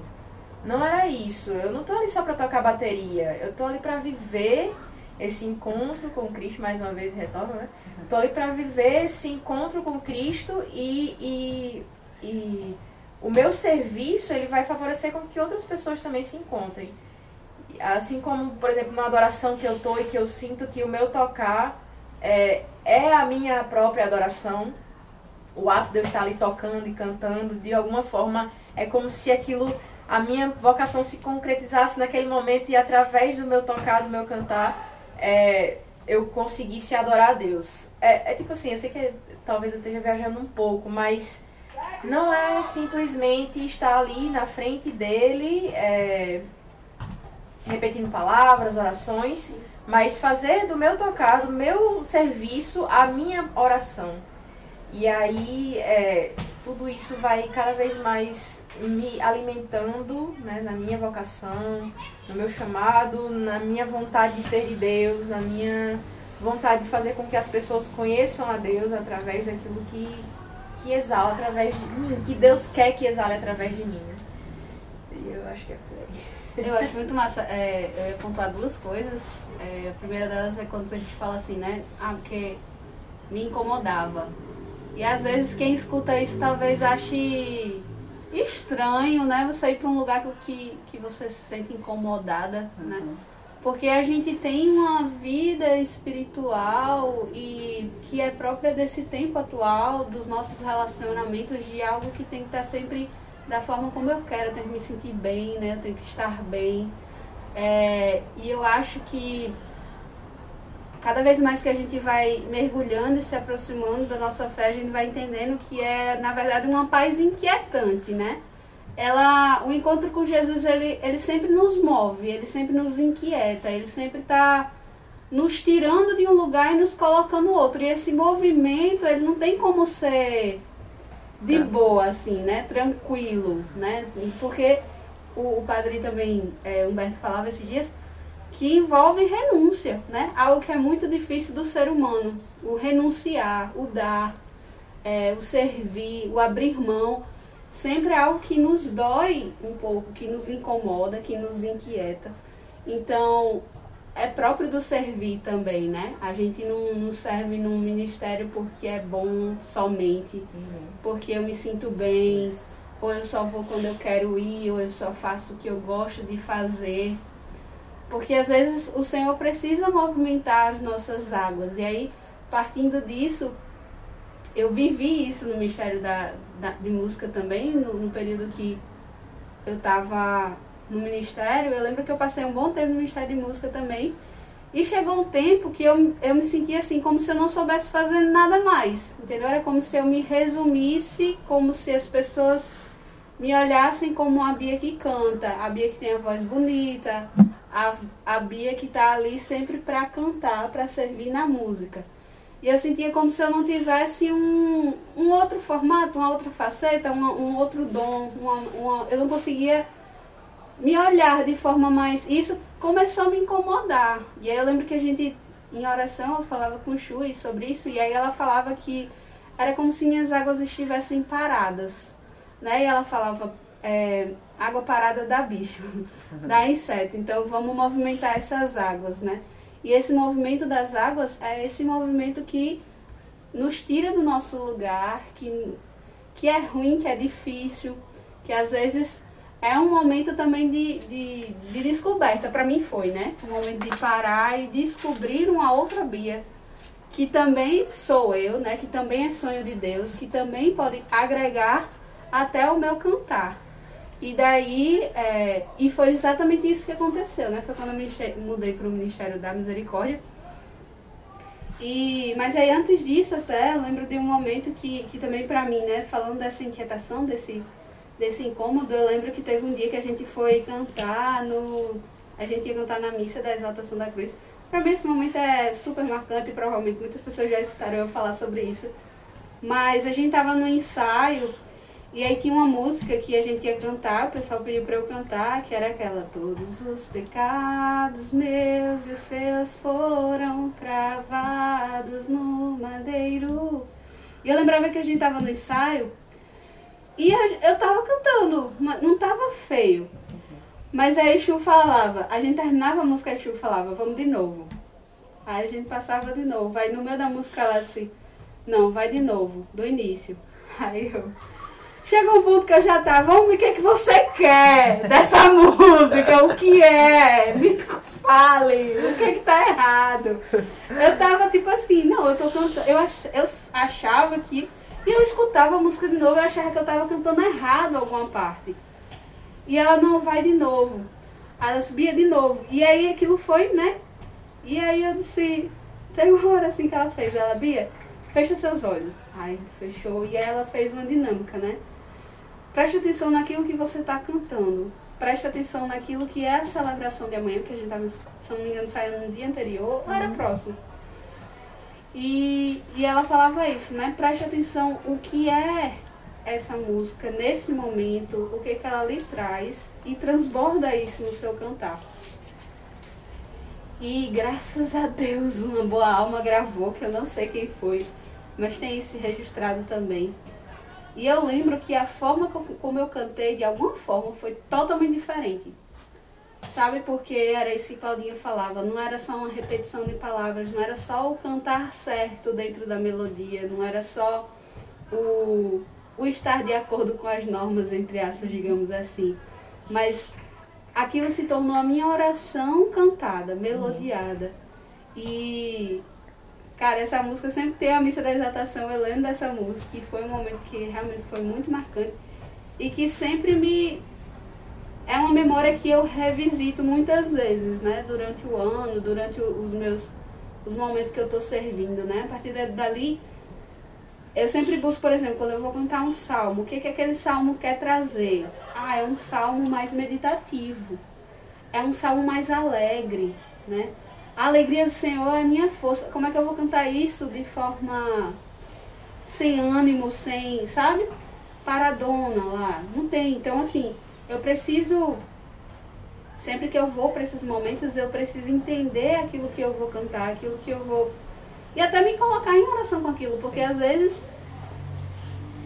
Não era isso. Eu não estou ali só para tocar bateria. Eu estou ali para viver esse encontro com Cristo, mais uma vez retorno, né? Estou ali para viver esse encontro com Cristo e, e, e o meu serviço ele vai favorecer com que outras pessoas também se encontrem. Assim como, por exemplo, na adoração que eu estou e que eu sinto que o meu tocar é, é a minha própria adoração, o ato de eu estar ali tocando e cantando, de alguma forma, é como se aquilo, a minha vocação se concretizasse naquele momento e através do meu tocar, do meu cantar, é, eu conseguisse adorar a Deus. É, é, tipo assim, eu sei que talvez eu esteja viajando um pouco, mas não é simplesmente estar ali na frente dele, é, repetindo palavras, orações, mas fazer do meu tocar, do meu serviço, a minha oração. E aí é, tudo isso vai cada vez mais me alimentando né, na minha vocação, no meu chamado, na minha vontade de ser de Deus, na minha vontade de fazer com que as pessoas conheçam a Deus através daquilo que, que exala através de mim, que Deus quer que exale através de mim. Né? E eu acho que é por aí. Eu acho muito massa. É, eu ia pontuar duas coisas. É, a primeira delas é quando a gente fala assim, né? Ah, porque me incomodava. E às vezes quem escuta isso talvez ache estranho, né? Você ir para um lugar que, que você se sente incomodada, né? uhum. né? Porque a gente tem uma vida espiritual e que é própria desse tempo atual, dos nossos relacionamentos, de algo que tem que estar sempre da forma como eu quero, eu tenho que me sentir bem, né? Eu tenho que estar bem. É, e eu acho que cada vez mais que a gente vai mergulhando e se aproximando da nossa fé, a gente vai entendendo que é, na verdade, uma paz inquietante, né? Ela, o encontro com Jesus, ele, ele sempre nos move, ele sempre nos inquieta, ele sempre está nos tirando de um lugar e nos colocando outro. E esse movimento, ele não tem como ser de boa, assim, né? Tranquilo, né? Porque o, o padre também, é, Humberto falava esses dias, que envolve renúncia, né? Algo que é muito difícil do ser humano. O renunciar, o dar, é, o servir, o abrir mão, sempre é algo que nos dói um pouco, que nos incomoda, que nos inquieta. Então, é próprio do servir também, né? A gente não, não serve num ministério porque é bom somente, uhum. porque eu me sinto bem, ou eu só vou quando eu quero ir, ou eu só faço o que eu gosto de fazer. Porque às vezes o Senhor precisa movimentar as nossas águas. E aí, partindo disso, eu vivi isso no Ministério da, da de Música também, no, no período que eu estava no Ministério. Eu lembro que eu passei um bom tempo no Ministério de Música também. E chegou um tempo que eu, eu me sentia assim, como se eu não soubesse fazer nada mais. Entendeu? Era como se eu me resumisse, como se as pessoas me olhassem como a Bia que canta, a Bia que tem a voz bonita, a, a Bia que está ali sempre para cantar, para servir na música. E eu sentia como se eu não tivesse um, um outro formato, uma outra faceta, uma, um outro dom. Uma, uma, eu não conseguia me olhar de forma mais. Isso começou a me incomodar. E aí eu lembro que a gente, em oração, eu falava com Chui sobre isso, e aí ela falava que era como se minhas águas estivessem paradas. Né? E ela falava, é, água parada dá bicho, dá inseto. Então vamos movimentar essas águas, né? E esse movimento das águas é esse movimento que nos tira do nosso lugar, que, que é ruim, que é difícil, que às vezes é um momento também de, de, de descoberta. Para mim foi, né? Um momento de parar e descobrir uma outra Bia, que também sou eu, né? Que também é sonho de Deus, que também pode agregar até o meu cantar. E daí, é, e foi exatamente isso que aconteceu, né? Foi quando eu mudei para o Ministério da Misericórdia. E, mas aí antes disso até, eu lembro de um momento que, que também para mim, né, falando dessa inquietação, desse, desse incômodo, eu lembro que teve um dia que a gente foi cantar no. A gente ia cantar na missa da exaltação da cruz. Para mim esse momento é super marcante e provavelmente muitas pessoas já escutaram eu falar sobre isso. Mas a gente tava no ensaio e aí tinha uma música que a gente ia cantar, o pessoal pediu para eu cantar, que era aquela Todos os pecados meus e os seus foram cravados no madeiro. E eu lembrava que a gente tava no ensaio e eu tava cantando, não tava feio. Mas aí Chu falava, a gente terminava a música e Chu falava, vamos de novo. Aí a gente passava de novo. Aí no meio da música ela assim, não, vai de novo, do início. Aí eu Chegou um ponto que eu já tava, ver o que, é que você quer dessa música, o que é? Me fale, o que é que tá errado? Eu tava tipo assim, não, eu tô cantando, eu, ach, eu achava que, e eu escutava a música de novo, eu achava que eu tava cantando errado alguma parte. E ela não vai de novo. Ela subia de novo. E aí aquilo foi, né? E aí eu disse, tem uma hora assim que ela fez, ela, Bia, fecha seus olhos. Aí fechou. E aí ela fez uma dinâmica, né? Preste atenção naquilo que você está cantando. Preste atenção naquilo que é a celebração de amanhã, que a gente estava, se não me engano, saindo no dia anterior, ou era uhum. próximo. E, e ela falava isso, né? Preste atenção o que é essa música nesse momento, o que, que ela lhe traz e transborda isso no seu cantar. E graças a Deus uma boa alma gravou, que eu não sei quem foi, mas tem isso registrado também. E eu lembro que a forma como eu cantei, de alguma forma, foi totalmente diferente. Sabe, porque era isso que Claudinha falava, não era só uma repetição de palavras, não era só o cantar certo dentro da melodia, não era só o, o estar de acordo com as normas, entre aspas, digamos assim. Mas aquilo se tornou a minha oração cantada, melodiada. E Cara, essa música sempre tem a missa da exaltação, eu lembro dessa música, que foi um momento que realmente foi muito marcante e que sempre me. É uma memória que eu revisito muitas vezes, né? Durante o ano, durante os meus. os momentos que eu estou servindo, né? A partir dali, eu sempre busco, por exemplo, quando eu vou cantar um salmo, o que, que aquele salmo quer trazer? Ah, é um salmo mais meditativo, é um salmo mais alegre, né? A alegria do Senhor é minha força. Como é que eu vou cantar isso de forma sem ânimo, sem, sabe? Paradona lá. Não tem. Então, assim, eu preciso. Sempre que eu vou para esses momentos, eu preciso entender aquilo que eu vou cantar, aquilo que eu vou. E até me colocar em oração com aquilo, porque Sim. às vezes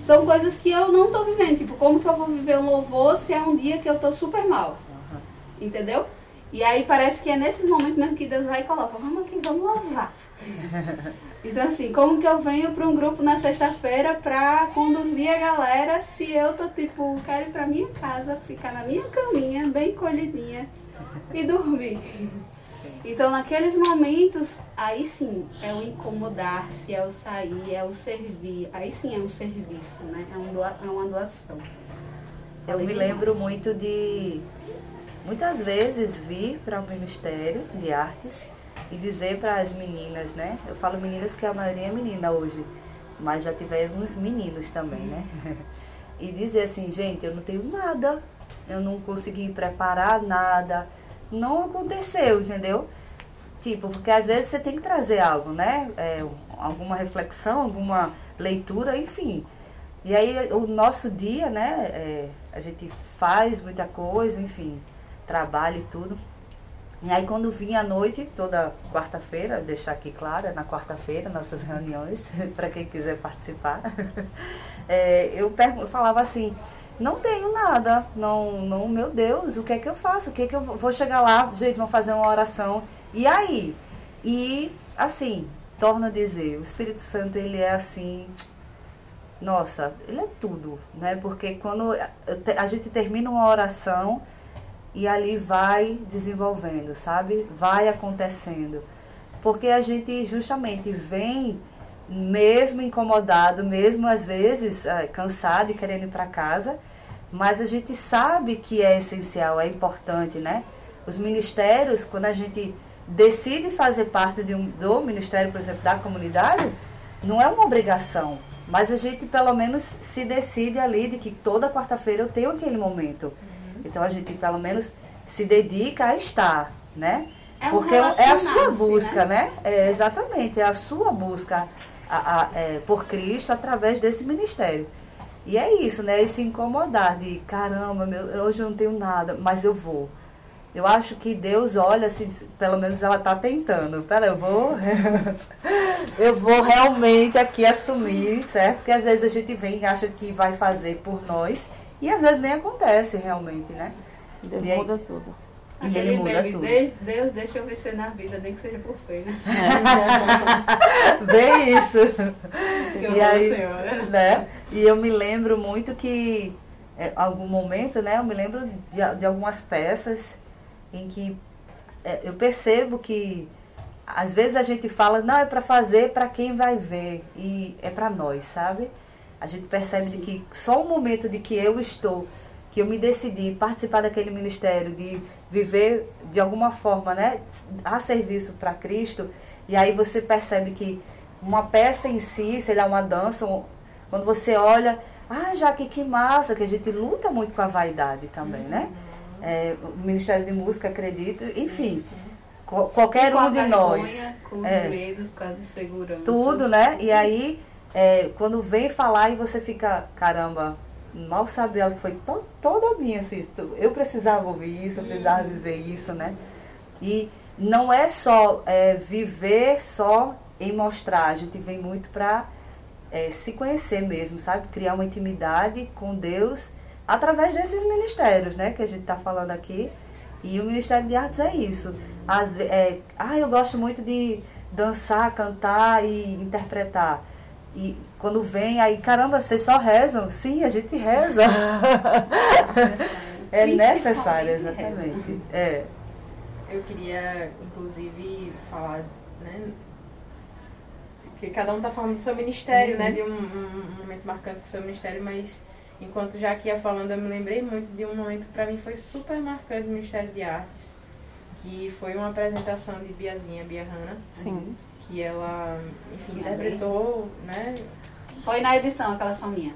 são coisas que eu não estou vivendo. Tipo, como que eu vou viver um louvor se é um dia que eu estou super mal? Uhum. Entendeu? E aí parece que é nesses momentos mesmo que Deus vai e coloca, vamos aqui, vamos louvar. então assim, como que eu venho para um grupo na sexta-feira para conduzir a galera se eu tô tipo, quero ir para minha casa, ficar na minha caminha, bem colhidinha e dormir. Então naqueles momentos, aí sim, é o incomodar-se, é o sair, é o servir. Aí sim é um serviço, né? É, um doa, é uma doação. Eu me lembro muito de muitas vezes vir para o Ministério de Artes e dizer para as meninas, né? Eu falo meninas que a maioria é menina hoje, mas já tivemos meninos também, né? E dizer assim, gente, eu não tenho nada, eu não consegui preparar nada, não aconteceu, entendeu? Tipo, porque às vezes você tem que trazer algo, né? É, alguma reflexão, alguma leitura, enfim. E aí o nosso dia, né? É, a gente faz muita coisa, enfim trabalho e tudo. E aí quando vinha à noite, toda quarta-feira, deixar aqui claro, é na quarta-feira nossas reuniões, para quem quiser participar, é, eu, eu falava assim, não tenho nada. Não, não, meu Deus, o que é que eu faço? O que é que eu vou vou chegar lá, gente, vamos fazer uma oração. E aí? E assim, torno a dizer, o Espírito Santo ele é assim, nossa, ele é tudo, né? Porque quando a gente termina uma oração e ali vai desenvolvendo, sabe? Vai acontecendo. Porque a gente justamente vem mesmo incomodado, mesmo às vezes é, cansado e querendo ir para casa, mas a gente sabe que é essencial, é importante, né? Os ministérios, quando a gente decide fazer parte de um, do ministério, por exemplo, da comunidade, não é uma obrigação, mas a gente pelo menos se decide ali de que toda quarta-feira eu tenho aquele momento. Então a gente pelo menos se dedica a estar, né? É um Porque é a sua relacionar-se, busca, né? né? É, exatamente, é a sua busca a- a- é, por Cristo através desse ministério. E é isso, né? Esse incomodar de caramba, meu, hoje eu não tenho nada, mas eu vou. Eu acho que Deus olha assim, pelo menos ela está tentando. Pera, eu vou. eu vou realmente aqui assumir, certo? Porque às vezes a gente vem e acha que vai fazer por nós. E às vezes nem acontece realmente, né? Deus E aí- muda tudo. E Aquele ele muda meme, tudo. Deus, deixa eu vencer na vida, nem que seja por feio, né? Vê isso. Que E eu aí- senhora. né? E eu me lembro muito que, é, algum momento, né? Eu me lembro de, de algumas peças em que é, eu percebo que às vezes a gente fala, não, é para fazer para quem vai ver e é para nós, sabe? A gente percebe de que só o momento de que eu estou, que eu me decidi participar daquele ministério, de viver de alguma forma, né, a serviço para Cristo, e aí você percebe que uma peça em si, sei lá, uma dança, um- quando você olha, ah, Jaque, que massa, que a gente luta muito com a vaidade também, né? É, o Ministério de Música, acredito, enfim, qual- qualquer Com a um de nós. vergonha, Com os É. medos, com as inseguranças. Tudo, né? E aí, é, quando vem falar e você fica, caramba, mal sabe ela que foi to- toda minha, assim, eu precisava ouvir isso, eu precisava viver isso, né? E não é só é, viver só em mostrar, a gente vem muito para se conhecer mesmo, sabe? Criar uma intimidade com Deus através desses ministérios, né? Que a gente está falando aqui. E o Ministério de Artes é isso. Ve- é, ah, eu gosto muito de dançar, cantar e interpretar. E quando vem, aí, caramba, vocês só rezam? Sim, a gente reza. é necessário, exatamente. É. Eu queria, inclusive, falar, né? Porque cada um tá falando do seu ministério, né? De um, um- momento marcante do seu ministério, mas enquanto já que ia falando, eu me lembrei muito de um momento que pra mim foi super marcante do Ministério de Artes, que foi uma apresentação de Biazinha, Bia Hanna, Sim. Que ela, enfim, interpretou, né? Foi na edição, aquela sua minha.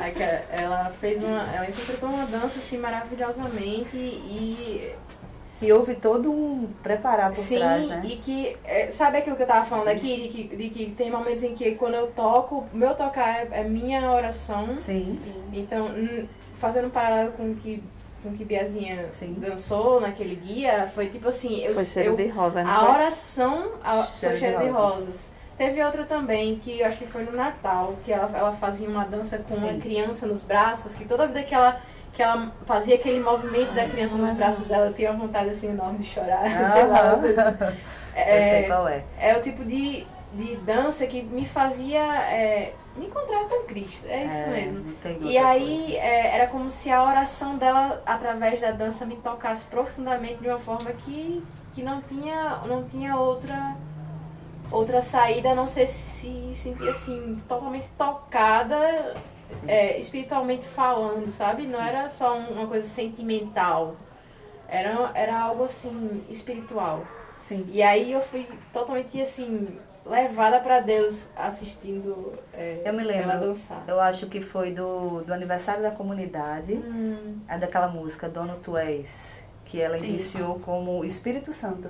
É que ela fez uma. Ela interpretou uma dança assim maravilhosamente e Que houve todo um preparar por Sim, trás, né? e que, é, sabe aquilo que eu tava falando aqui, de que, de que tem momentos em que quando eu toco, meu tocar é, é minha oração. Sim, Então, fazendo um paralelo com o que, com que Biazinha Sim. dançou naquele dia, foi tipo assim, eu, Foi cheiro eu de rosa, não a oração a, foi Cheiro de cheiro de rosas. rosas. Teve outra também, que eu acho que foi no Natal, que ela, ela fazia uma dança com uma Sim. criança nos braços, que toda vida que ela, que ela fazia aquele movimento da criança nos braços dela, eu tinha uma vontade assim enorme de chorar. sei lá, uma. É, Eu sei qual é. é o tipo de, de dança que me fazia é, me encontrar com Cristo. É isso É, mesmo. E aí é, era como se a oração dela, através da dança, me tocasse profundamente de uma forma que, que não tinha, não tinha outra, outra saída, a não ser se sentir assim, totalmente tocada, é, espiritualmente falando, sabe? Não era só um- uma coisa sentimental. Era, era algo assim, espiritual. Sim. E aí eu fui totalmente assim, levada pra Deus assistindo é, Eu me ela lembro. dançar. Eu acho que foi do, do aniversário da comunidade, Hum, é daquela música Dono Tu És, que ela Sim. iniciou como Espírito Santo.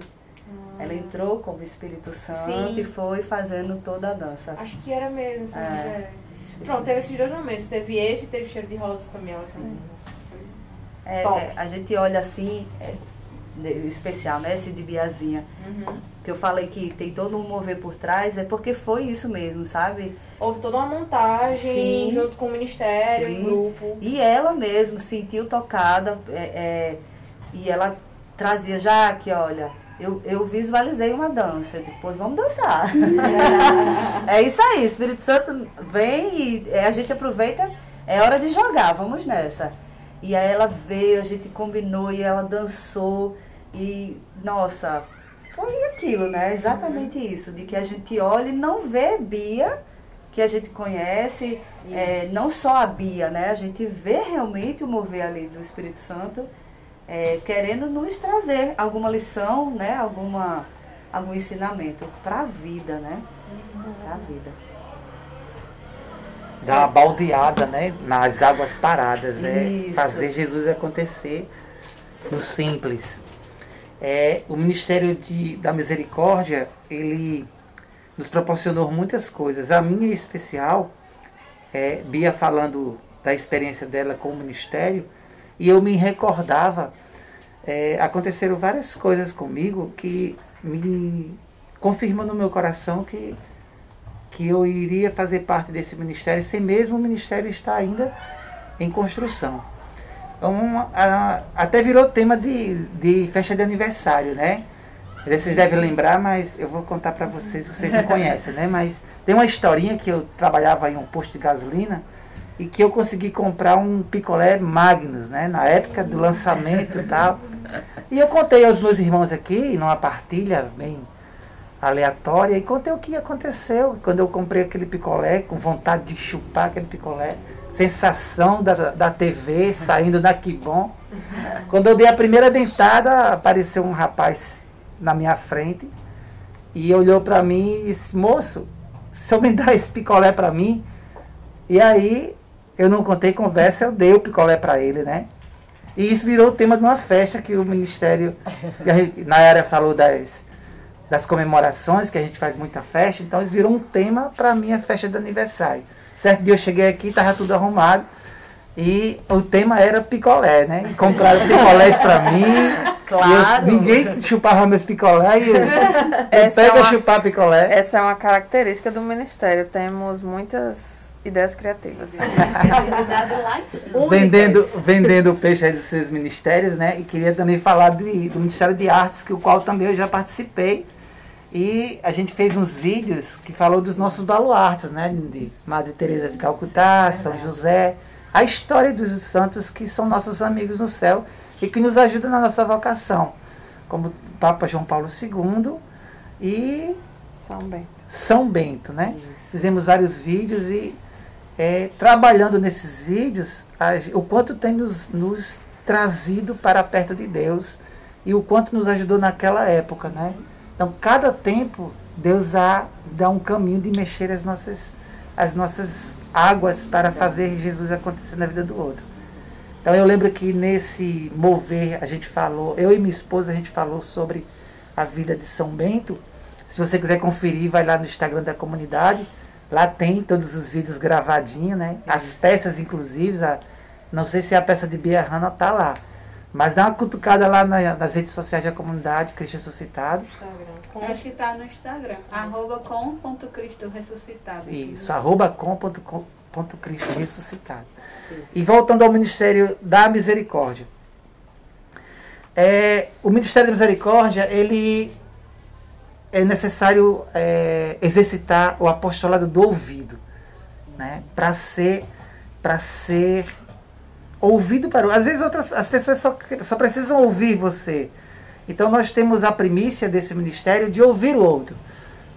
Ela entrou como Espírito Santo Sim. e foi fazendo toda a dança. acho que era mesmo. É. tiver. Pronto, teve esses dois momentos. Teve esse e teve cheiro de rosas também. Ela foi- É, é, a gente olha assim, é, especial, né? Esse de Biazinha. Uhum. Que eu falei que tem todo um mover por trás, é porque foi isso mesmo, sabe? Houve toda uma montagem Sim. junto com o Ministério, Sim. grupo. E ela mesmo sentiu tocada é, é, e ela trazia já que, olha, eu, eu visualizei uma dança, depois vamos dançar. é isso aí, Espírito Santo vem e é, a gente aproveita, é hora de jogar, vamos nessa. E aí ela veio, a gente combinou e ela dançou. E, nossa, foi aquilo, né? Exatamente isso. De que a gente olha e não vê Bia, que a gente conhece, é, não só a Bia, né? A gente vê realmente o mover ali do Espírito Santo, é, querendo nos trazer alguma lição, né? Alguma, algum ensinamento para a vida, né? Para a vida dar uma baldeada né, nas águas paradas, é fazer Jesus acontecer no simples. É, o Ministério de, da Misericórdia, ele nos proporcionou muitas coisas. A minha em especial, é, Bia falando da experiência dela com o Ministério, e eu me recordava, é, aconteceram várias coisas comigo que me confirmam no meu coração que que eu iria fazer parte desse ministério, sem mesmo o ministério estar ainda em construção. Então, a, até virou tema de, de festa de aniversário, né? Vocês devem lembrar, mas eu vou contar para vocês, vocês não conhecem, né? Mas tem uma historinha que eu trabalhava em um posto de gasolina e que eu consegui comprar um picolé Magnus, né? Na época do lançamento e tal. E eu contei aos meus irmãos aqui, numa partilha bem aleatória e contei o que aconteceu quando eu comprei aquele picolé, com vontade de chupar aquele picolé, sensação da, da TV saindo da Que Bom. Quando eu dei a primeira dentada, apareceu um rapaz na minha frente e olhou para mim e disse: Moço, se eu me dar esse picolé para mim. E aí eu não contei conversa, eu dei o picolé para ele, né? E isso virou o tema de uma festa que o Ministério, na área falou das das comemorações, que a gente faz muita festa, então eles viram um tema para a minha festa de aniversário. Certo dia eu cheguei aqui, estava tudo arrumado, e o tema era picolé, né? E compraram picolés para mim. Claro. Eu, ninguém chupava meus picolé e eu, eu pego é uma, chupar picolé. Essa é uma característica do ministério. Temos muitas ideias criativas. vendendo, vendendo peixe aí dos seus ministérios, né? E queria também falar de, do Ministério de Artes, que o qual também eu já participei. E a gente fez uns vídeos que falou dos nossos baluartes, né? De Madre Teresa de Calcutá, São José, a história dos santos que são nossos amigos no céu e que nos ajudam na nossa vocação, como Papa João Paulo II e São Bento. São Bento, né? Isso. Fizemos vários vídeos e é, trabalhando nesses vídeos, a, o quanto tem nos, nos trazido para perto de Deus e o quanto nos ajudou naquela época, né? Então, cada tempo, Deus há, dá um caminho de mexer as nossas, as nossas águas para fazer Jesus acontecer na vida do outro. Então, eu lembro que nesse mover, a gente falou, eu e minha esposa, a gente falou sobre a vida de São Bento. Se você quiser conferir, vai lá no Instagram da comunidade. Lá tem todos os vídeos gravadinhos, né? As peças, inclusive. A, não sei se a peça de Bia Hanna tá lá. Mas dá uma cutucada lá na, nas redes sociais da comunidade, Cristo Ressuscitado. Instagram. Acho que está no Instagram. Arroba com.cristo ressuscitado. Isso, arroba com.cristo ressuscitado. E voltando ao Ministério da Misericórdia. É, o Ministério da Misericórdia, ele é necessário é, exercitar o apostolado do ouvido, né? Para ser, para ser ouvido para às vezes outras as pessoas só, só precisam ouvir você. Então nós temos a primícia desse ministério de ouvir o outro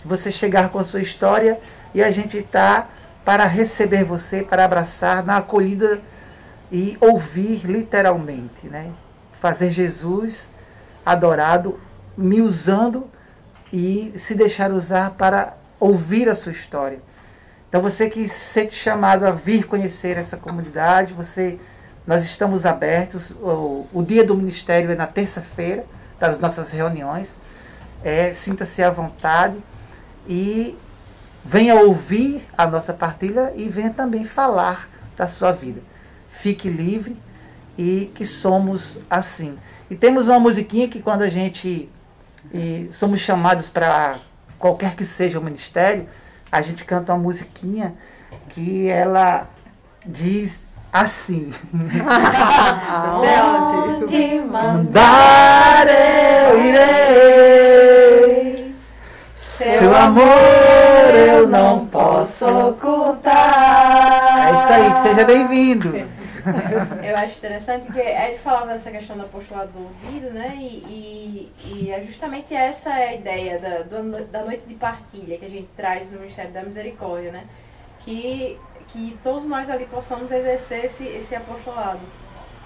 você chegar com a sua história e a gente está para receber você para abraçar na acolhida e ouvir literalmente né? Fazer Jesus adorado me usando e se deixar usar para ouvir a sua história. Então você que se sente chamado a vir conhecer essa comunidade você nós estamos abertos. O, o dia do ministério é na terça-feira, das nossas reuniões. É, Sinta-se à vontade e venha ouvir a nossa partilha e venha também falar da sua vida. Fique livre e que somos assim. E temos uma musiquinha que quando a gente somos chamados para qualquer que seja o ministério, a gente canta uma musiquinha que ela diz assim. Onde mandar eu irei. Seu amor eu não posso ocultar. É isso aí, seja bem-vindo. Eu acho interessante que ele falava dessa questão do apostolado do ouvido, né? E, e, e é justamente essa a ideia da, da noite de partilha que a gente traz no Ministério da Misericórdia, né? Que, que todos nós ali possamos exercer esse, esse apostolado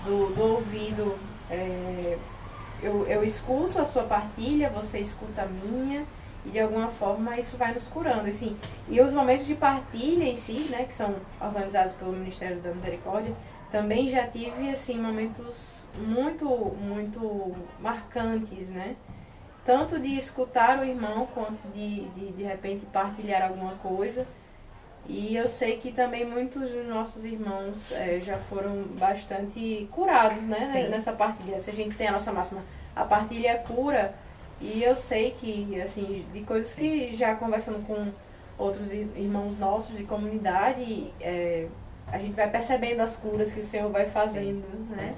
do, do ouvido. É, eu, eu escuto a sua partilha, você escuta a minha, e de alguma forma isso vai nos curando. Assim, e os momentos de partilha em si, né, que são organizados pelo Ministério da Misericórdia, também já tive assim momentos muito muito marcantes, né? Tanto de escutar o irmão quanto de de, de repente partilhar alguma coisa. E eu sei que também muitos dos nossos irmãos é, já foram bastante curados, né? Sim. Nessa partilha. Se a gente tem a nossa máxima, a partilha é cura. E eu sei que, assim, de coisas que já conversando com outros ir- irmãos nossos de comunidade, é, a gente vai percebendo as curas que o Senhor vai fazendo, né?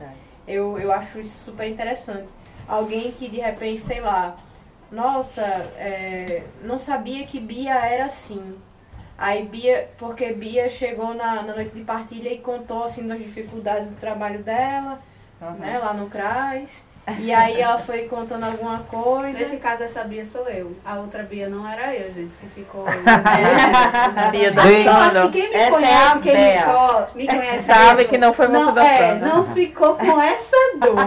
Eu, eu acho isso super interessante. Alguém que de repente, sei lá, nossa, é, não sabia que Bia era assim. Aí Bia, porque Bia chegou na, na noite de partilha e contou assim das dificuldades do trabalho dela, né, lá no CRAS. E aí ela foi contando alguma coisa. Nesse caso, essa Bia sou eu. A outra Bia não era eu, gente, que ficou. Bia Eu acho dançando. que quem me Essa é conhece, a quem me, Bea. me conhece. Sabe mesmo, que não foi você não, dançando. É, não ficou com essa dúvida.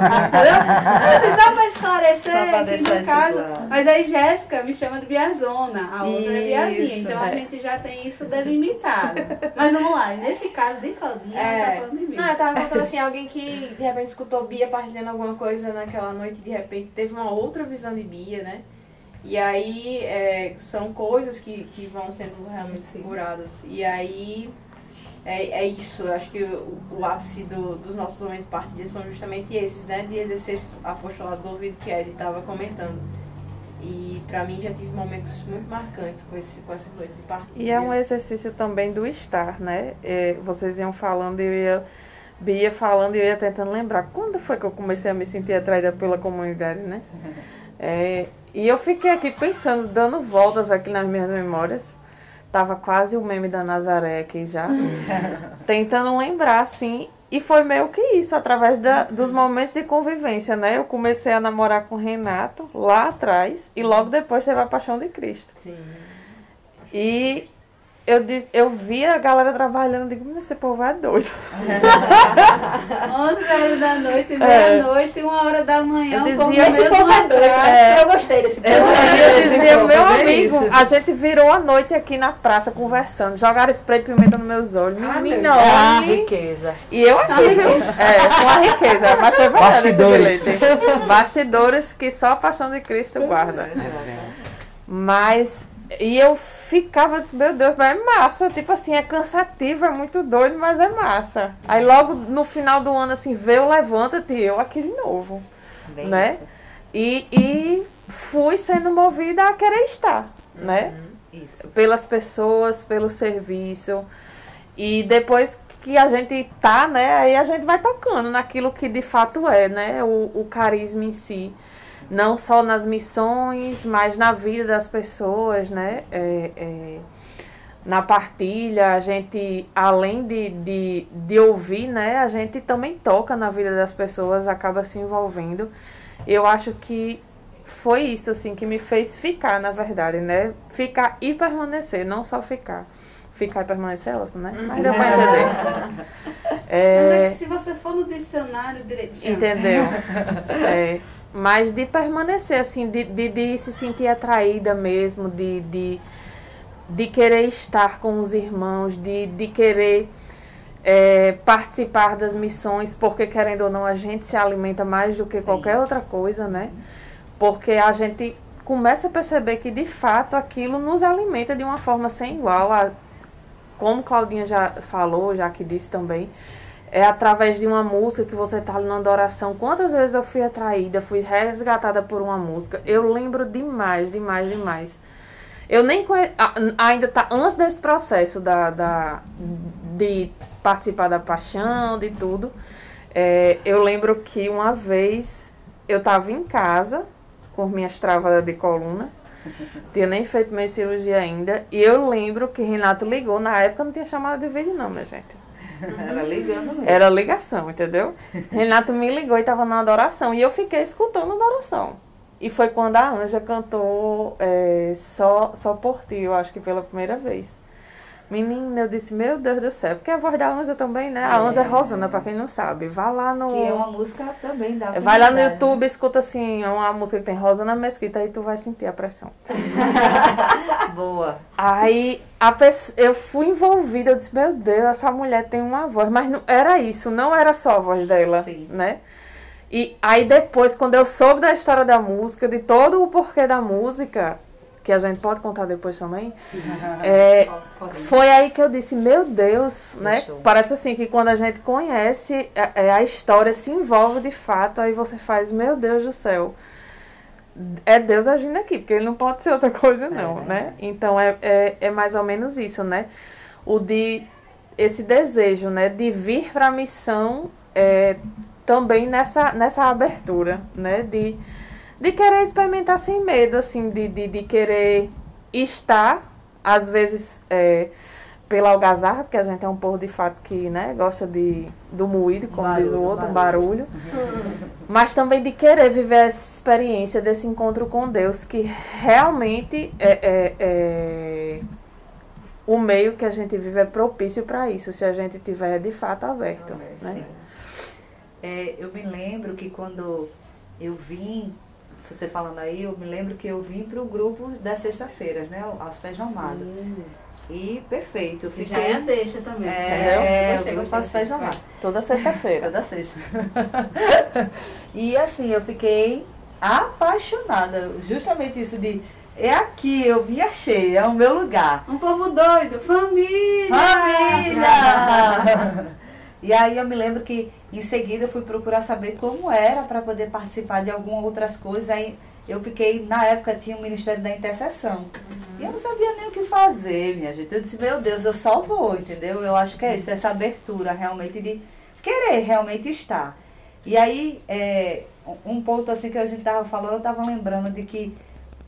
Assim, só pra esclarecer, Só pra no isso caso. claro. Mas aí Jéssica me chama de Biazona, a outra é Biazinha. Isso, Então a é. gente já tem isso delimitado. Mas vamos lá, nesse caso de Claudinha, ela tá É, falando de mim. não, eu tava contando assim, alguém que de repente escutou Bia partilhando alguma coisa naquela noite, de repente teve uma outra visão de Bia, né? E aí é, são coisas que, que vão sendo realmente curadas. E aí é, é isso, eu acho que o, o ápice do- dos nossos momentos de partilha são justamente esses, né? De exercer esse apostolado do ouvido que ele estava comentando. E pra mim já tive momentos muito marcantes com, esse, com essa noite de partilha. E é um exercício também do estar, né? É, vocês iam falando e eu ia. Bia falando e eu ia tentando lembrar. Quando foi que eu comecei a me sentir atraída pela comunidade, né? É, e eu fiquei aqui pensando, dando voltas aqui nas minhas memórias. Tava quase o meme da Nazaré aqui já. tentando lembrar, assim. E foi meio que isso, através da- dos momentos de convivência, né? Eu comecei a namorar com o Renato lá atrás e logo depois teve a Paixão de Cristo. Sim. E eu, eu via a galera trabalhando, digo, mas esse povo é doido. 11 horas da noite, meia-noite, uma hora da manhã. Eu povo dizia, mesmo esse povo é doido. atrás. É. Eu gostei desse Eu, povo. eu dizia, povo, meu é amigo, isso. a gente virou a noite aqui na praça conversando, jogaram spray de pimenta nos meus olhos. Ah, Menina, Ah, olhe. riqueza. E eu aqui, viu? É, com a riqueza, mas foi verdade Bastidores. Bastidores que só a paixão de Cristo guarda. Mas, e eu ficava, disse, meu Deus, mas é massa. Tipo assim, é cansativo, é muito doido, mas é massa. Aí logo no final do ano, assim, veio, levanta-te, eu aqui de novo. Bem Né? isso. E, e fui sendo movida a querer estar, né? Isso. Pelas pessoas, pelo serviço. E depois que a gente tá, né? Aí a gente vai tocando naquilo que de fato é, né? O, o carisma em si. Não só nas missões, mas na vida das pessoas, né? É, é, na partilha, a gente, além de, de, de ouvir, né? A gente também toca na vida das pessoas, acaba se envolvendo. Eu acho que foi isso, assim, que me fez ficar, na verdade, né? Ficar e permanecer, não só ficar. Ficar e permanecer é outro, né? Mas deu pra entender. Mas É, é que se você for no dicionário direitinho. Entendeu? É, mas de permanecer, assim, de, de, de se sentir atraída mesmo, de, de, de querer estar com os irmãos, de, de querer é, participar das missões, porque querendo ou não, a gente se alimenta mais do que qualquer outra coisa, né? Porque a gente começa a perceber que de fato aquilo nos alimenta de uma forma sem igual. A, como Claudinha já falou, já que disse também, é através de uma música que você está na adoração. Quantas vezes eu fui atraída, fui resgatada por uma música? Eu lembro demais, demais, demais. Eu nem conhe... ainda tá antes desse processo da, da de participar da paixão, de tudo. É, eu lembro que uma vez eu estava em casa com minhas travadas de coluna. Tinha nem feito minha cirurgia ainda. E eu lembro que Renato ligou. Na época não tinha chamado de vídeo, não, minha gente. Era ligando mesmo. Era ligação, entendeu? Renato me ligou e estava na adoração. E eu fiquei escutando a adoração. E foi quando a Anja cantou é, só, só por ti, eu acho que pela primeira vez. Menina, eu disse, meu Deus do céu, porque a voz da Anja também, né? A Anja é Rosana, pra quem não sabe. Vá lá no. Que é uma música também da Vai lá no YouTube, né? escuta assim, é uma música que tem Rosana Mesquita, aí tu vai sentir a pressão. Boa. Aí a pessoa, eu fui envolvida, eu disse, meu Deus, essa mulher tem uma voz. Mas não era isso, não era só a voz dela, Sim. né? E aí depois, quando eu soube da história da música, de todo o porquê da música, que a gente pode contar depois também, é, foi aí que eu disse, meu Deus, né? Parece assim que quando a gente conhece a, é, é, a, história, se envolve de fato, aí você faz, meu Deus do céu. É Deus agindo aqui, porque ele não pode ser outra coisa, não, é. né? Então é, é, é mais ou menos isso, né? O de esse desejo, né, de vir para a missão é, também nessa, nessa abertura, né, de de querer experimentar sem medo, assim, de, de, de querer estar, às vezes, é, pela algazarra, porque a gente é um povo de fato que né, gosta de, do moído, como barulho, diz o outro, barulho. barulho. Mas também de querer viver essa experiência desse encontro com Deus, que realmente é, é, é o meio que a gente vive é propício para isso, se a gente tiver de fato aberto. né? É, eu me lembro que quando eu vim você falando aí, eu me lembro que eu vim para o grupo das sexta-feiras, né? Aos pés de amado. E perfeito. Eu fiquei... Já é a deixa também. É, é eu faço pés de amado. Toda sexta-feira. Toda sexta. e assim, eu fiquei apaixonada. Justamente isso de é aqui, eu me achei, é o meu lugar. Um povo doido, família! Família! e aí eu me lembro que em seguida eu fui procurar saber como era para poder participar de algumas outras coisas. Aí eu fiquei, na época tinha o Ministério da Intercessão. Uhum. E eu não sabia nem o que fazer, minha gente. Eu disse, meu Deus, eu só vou, entendeu? Eu acho que é isso, essa abertura realmente de querer realmente estar. E aí, é, um ponto assim que a gente estava falando, eu estava lembrando de que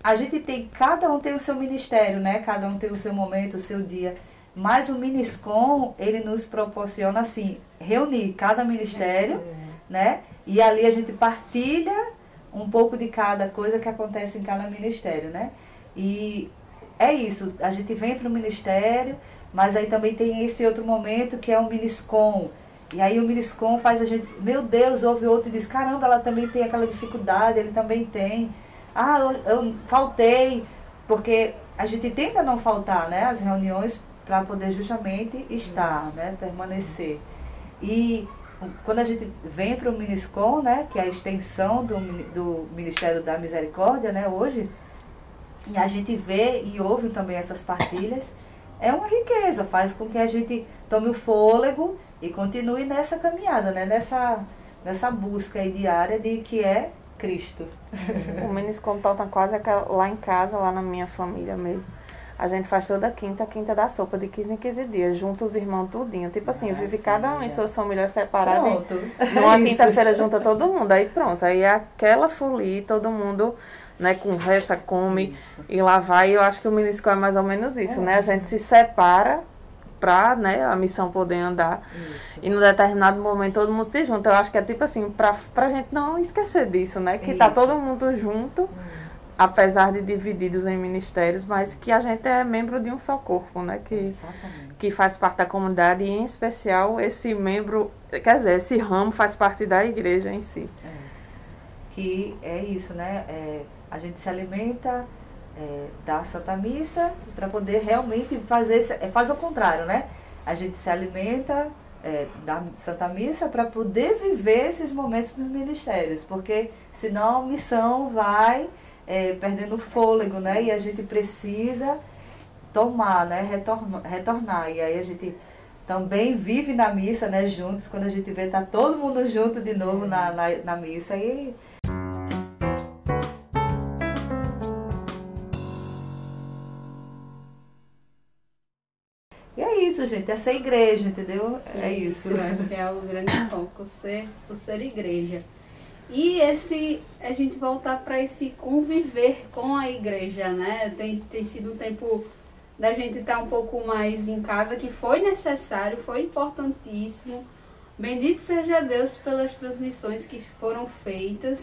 a gente tem, cada um tem o seu ministério, né? Cada um tem o seu momento, o seu dia. Mas o Miniscom, ele nos proporciona, assim, reunir cada ministério, é. né? E ali a gente partilha um pouco de cada coisa que acontece em cada ministério, né? E é isso, a gente vem para o ministério, mas aí também tem esse outro momento que é o Miniscom. E aí o Miniscom faz a gente, meu Deus, ouve outro e diz, caramba, ela também tem aquela dificuldade, ele também tem. Ah, eu, eu faltei, porque a gente tenta não faltar, né? As reuniões para poder justamente estar, Isso. né, permanecer. E quando a gente vem para o Miniscom, né, que é a extensão do, do Ministério da Misericórdia, né, hoje, e a gente vê e ouve também essas partilhas, é uma riqueza, faz com que a gente tome o fôlego e continue nessa caminhada, né, nessa, nessa busca diária de que é Cristo. O Miniscom tá quase lá em casa, lá na minha família mesmo. A gente faz toda quinta, quinta da sopa, de 15 em 15 dias, junto os irmãos tudinho. Tipo assim, vive cada um em suas famílias separadas. Pronto. Numa quinta-feira junta todo mundo, aí pronto. Aí é aquela folia, todo mundo né, conversa, come isso. e lá vai. Eu acho que o Minisco é mais ou menos isso, é. né? A gente se separa para né, a missão poder andar. Isso. E no determinado momento todo mundo se junta. Eu acho que é tipo assim, pra, pra gente não esquecer disso, né? Que tá isso. tá todo mundo junto. Hum apesar de divididos em ministérios, mas que a gente é membro de um só corpo, né? Que, que faz parte da comunidade e, em especial, esse membro, quer dizer, esse ramo faz parte da igreja em si. É. Que é isso, né? É, a gente se alimenta é, da Santa Missa para poder realmente fazer, é, faz o contrário, né? A gente se alimenta é, da Santa Missa para poder viver esses momentos nos ministérios, porque senão a missão vai é, perdendo fôlego, né? E a gente precisa tomar, né? Retornar, retornar. E aí a gente também vive na missa, né, juntos, quando a gente vê tá todo mundo junto de novo na, na, na missa e E é isso, gente, essa é a igreja, entendeu? É isso. Eu acho que é o grande foco, ser, o ser igreja. E esse, a gente voltar para esse conviver com a igreja, né? Tem, tem sido um tempo da gente estar tá um pouco mais em casa, que foi necessário, foi importantíssimo. Bendito seja Deus pelas transmissões que foram feitas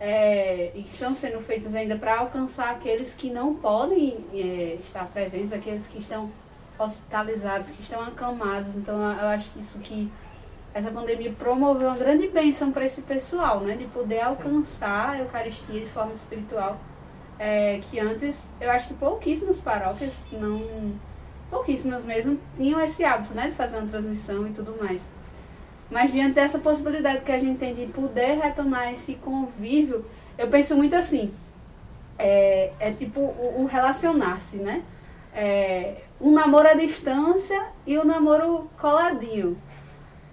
é, e que estão sendo feitas ainda para alcançar aqueles que não podem é, estar presentes, aqueles que estão hospitalizados, que estão acamados. Então eu acho que isso que essa pandemia promoveu uma grande bênção para esse pessoal, né? De poder alcançar a Eucaristia de forma espiritual. É, que antes, eu acho que pouquíssimas paróquias, não. pouquíssimas mesmo, tinham esse hábito, né? De fazer uma transmissão e tudo mais. Mas diante dessa possibilidade que a gente tem de poder retomar esse convívio, eu penso muito assim. É, é tipo o, o relacionar-se, né? É, um namoro à distância e um namoro coladinho.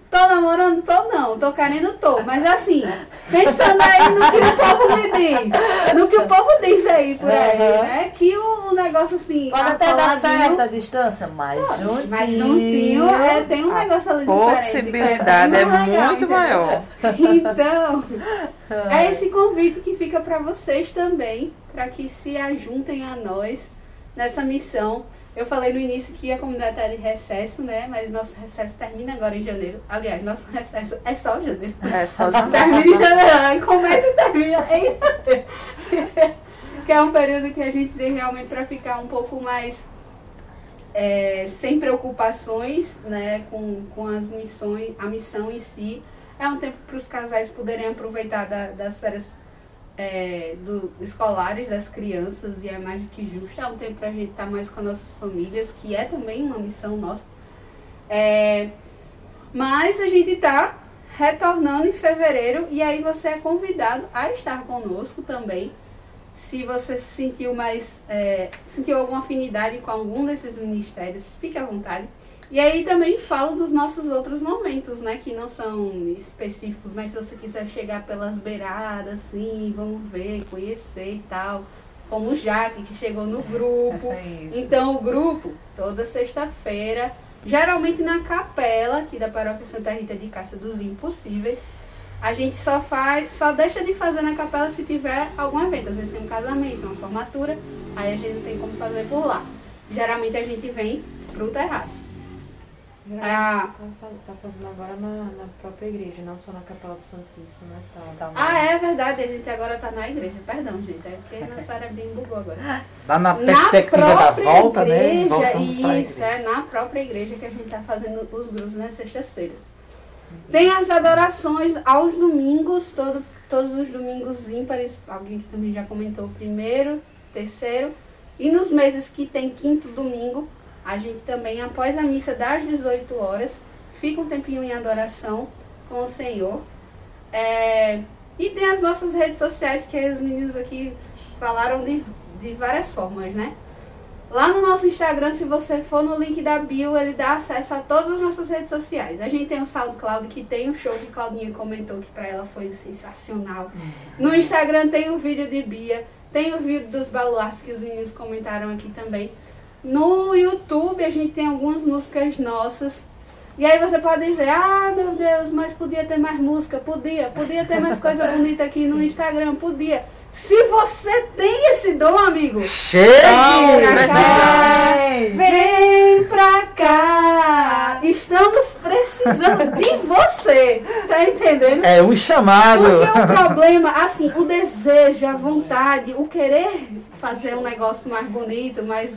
Tô namorando, tô não, tô querendo, tô. Mas assim, pensando aí no que o povo me diz, no que o povo diz aí por aí, uhum. né? Que o, o, negócio assim. Pode até dar certo a distância, mas pô, juntinho. Mas juntinho é, tem um negócio ali possibilidade é, é muito entendeu? maior. Então, é esse convite que fica para vocês também, para que se ajuntem a nós nessa missão eu falei no início que a comunidade está de recesso, né? Mas nosso recesso termina agora em janeiro. Aliás, nosso recesso é só janeiro. É só janeiro. termina em janeiro. Começa e termina em janeiro. que é um período que a gente tem realmente para ficar um pouco mais é, sem preocupações, né? Com, com as missões, a missão em si. É um tempo para os casais poderem aproveitar da, das férias é, do, escolares das crianças e é mais do que justo. É um tempo para a gente estar tá mais com nossas famílias, que é também uma missão nossa. É, mas a gente está retornando em fevereiro e aí você é convidado a estar conosco também. Se você se sentiu mais, é, sentiu alguma afinidade com algum desses ministérios, fique à vontade. E aí também falo dos nossos outros momentos, né? Que não são específicos, mas se você quiser chegar pelas beiradas, assim, vamos ver, conhecer e tal. Como o Jaque, que chegou no grupo. É então o grupo, toda sexta-feira, geralmente na capela aqui da paróquia Santa Rita de Cássia dos Impossíveis. A gente só faz, só deixa de fazer na capela se tiver algum evento. Às vezes tem um casamento, uma formatura, aí a gente não tem como fazer por lá. Geralmente a gente vem pro terraço. Ah. Tá, tá fazendo agora na, na, própria igreja, não só na Capela do Santíssimo, né? Tá, tá ah, é verdade, a gente agora tá na igreja. Perdão, gente, é porque senhora bem bugou agora. Lá na perspectiva na da volta, né? igreja, né? Voltamos isso, é na própria igreja que a gente tá fazendo os grupos nas sextas-feiras. Tem as adorações aos domingos, todo, todos os domingos ímpares, alguém que também já comentou, primeiro, terceiro. E nos meses que tem quinto domingo, a gente também, após a missa das 18 horas, fica um tempinho em adoração com o Senhor. É, e tem as nossas redes sociais, que os meninos aqui falaram de, de várias formas, né? Lá no nosso Instagram, se você for no link da bio, ele dá acesso a todas as nossas redes sociais. A gente tem o SoundCloud, que tem um show que Claudinha comentou que para ela foi sensacional. No Instagram tem o vídeo de Bia, tem o vídeo dos baluartes que os meninos comentaram aqui também. No YouTube a gente tem algumas músicas nossas. E aí você pode dizer, ah meu Deus, mas podia ter mais música, podia, podia ter mais coisa bonita aqui no Instagram, podia. Se você tem esse dom, amigo, chegue pra cá, vem pra cá. Estamos precisando de você. Tá entendendo? É um chamado. Porque o problema, assim, o desejo, a vontade, o querer fazer um negócio mais bonito, mais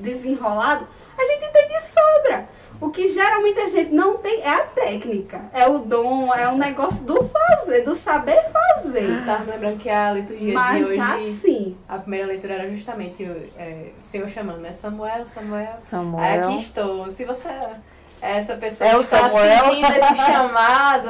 desenrolado, a gente tem de sobra. O que geralmente a gente não tem é a técnica, é o dom, é o negócio do fazer, do saber fazer. Tá lembrando que a liturgia Mas de hoje, assim, a primeira leitura era justamente é, o Senhor chamando, né? Samuel, Samuel. Samuel. Aqui estou. Se você essa pessoa é o está Samuel. sentindo esse chamado.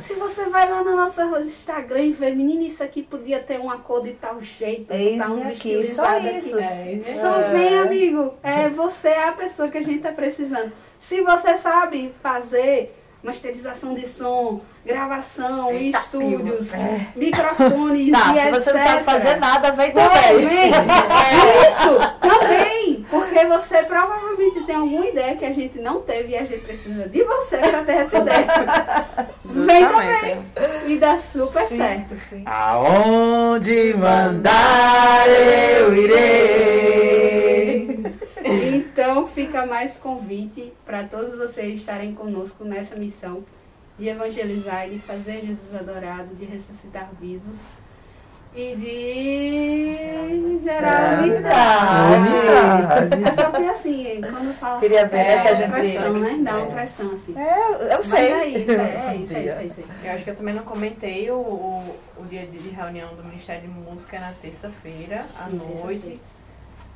Se você vai lá no nosso Instagram e vê, menina, isso aqui podia ter uma cor de tal jeito, Eis tá uns aqui, só isso. Aqui. É, só vem, amigo. É, você é a pessoa que a gente tá precisando. Se você sabe fazer masterização de som, gravação, Eita, estúdios, é. microfones Tá, e se você não etc. sabe fazer nada, vem também. vem. Isso, também. Porque você provavelmente tem alguma ideia que a gente não teve e a gente precisa de você para ter essa ideia. Vem também. E dá super certo. Sim. Aonde mandar eu irei. Então fica mais convite para todos vocês estarem conosco nessa missão de evangelizar e de fazer Jesus adorado, de ressuscitar vivos e de unidade. Unidade. É só que assim, quando fala. Queria ver, né, se a dá gente- pressão, né? Dá uma pressão assim. É, eu- eu Mas sei. é isso, é, é isso, é isso, é isso. Eu acho que eu também não comentei o, o, o dia de reunião do Ministério de Música é na terça-feira, à Sim, noite.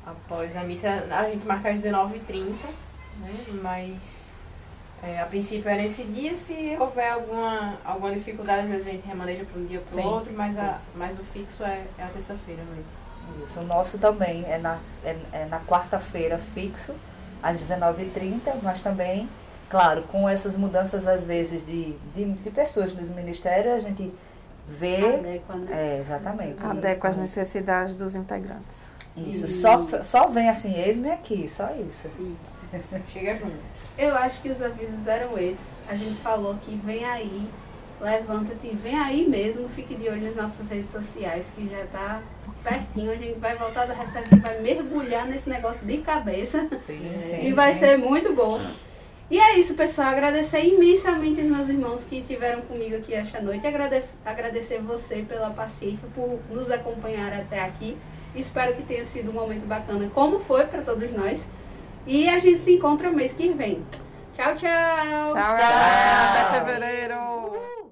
Após a missa, a gente marca às 19h30, né? Mas é, a princípio é nesse dia, se houver alguma, alguma dificuldade, às vezes a gente remaneja para um dia ou para o outro, mas, a, mas o fixo é, é a terça-feira à noite. Isso, o nosso também é na, é, é na quarta-feira fixo, às 19h30, mas também, claro, com essas mudanças às vezes de, de, de pessoas dos ministérios, a gente vê. Adequa, né? É, exatamente. Adequa às necessidades dos integrantes. Isso, Isso. só, só vem assim, eis-me aqui, só isso. Isso. Chega junto. Eu acho que os avisos eram esses. A gente falou que vem aí, levanta-te, vem aí mesmo, fique de olho nas nossas redes sociais, que já tá pertinho. A gente vai voltar da receita e vai mergulhar nesse negócio de cabeça. E vai ser muito bom. E é isso, pessoal. Agradecer imensamente os meus irmãos que estiveram comigo aqui esta noite. Agrade- Agradecer você pela paciência, por nos acompanhar até aqui. Espero que tenha sido um momento bacana, como foi para todos nós. E a gente se encontra mês que vem. Tchau, tchau. Tchau, tchau. tchau. Até fevereiro. Uhul.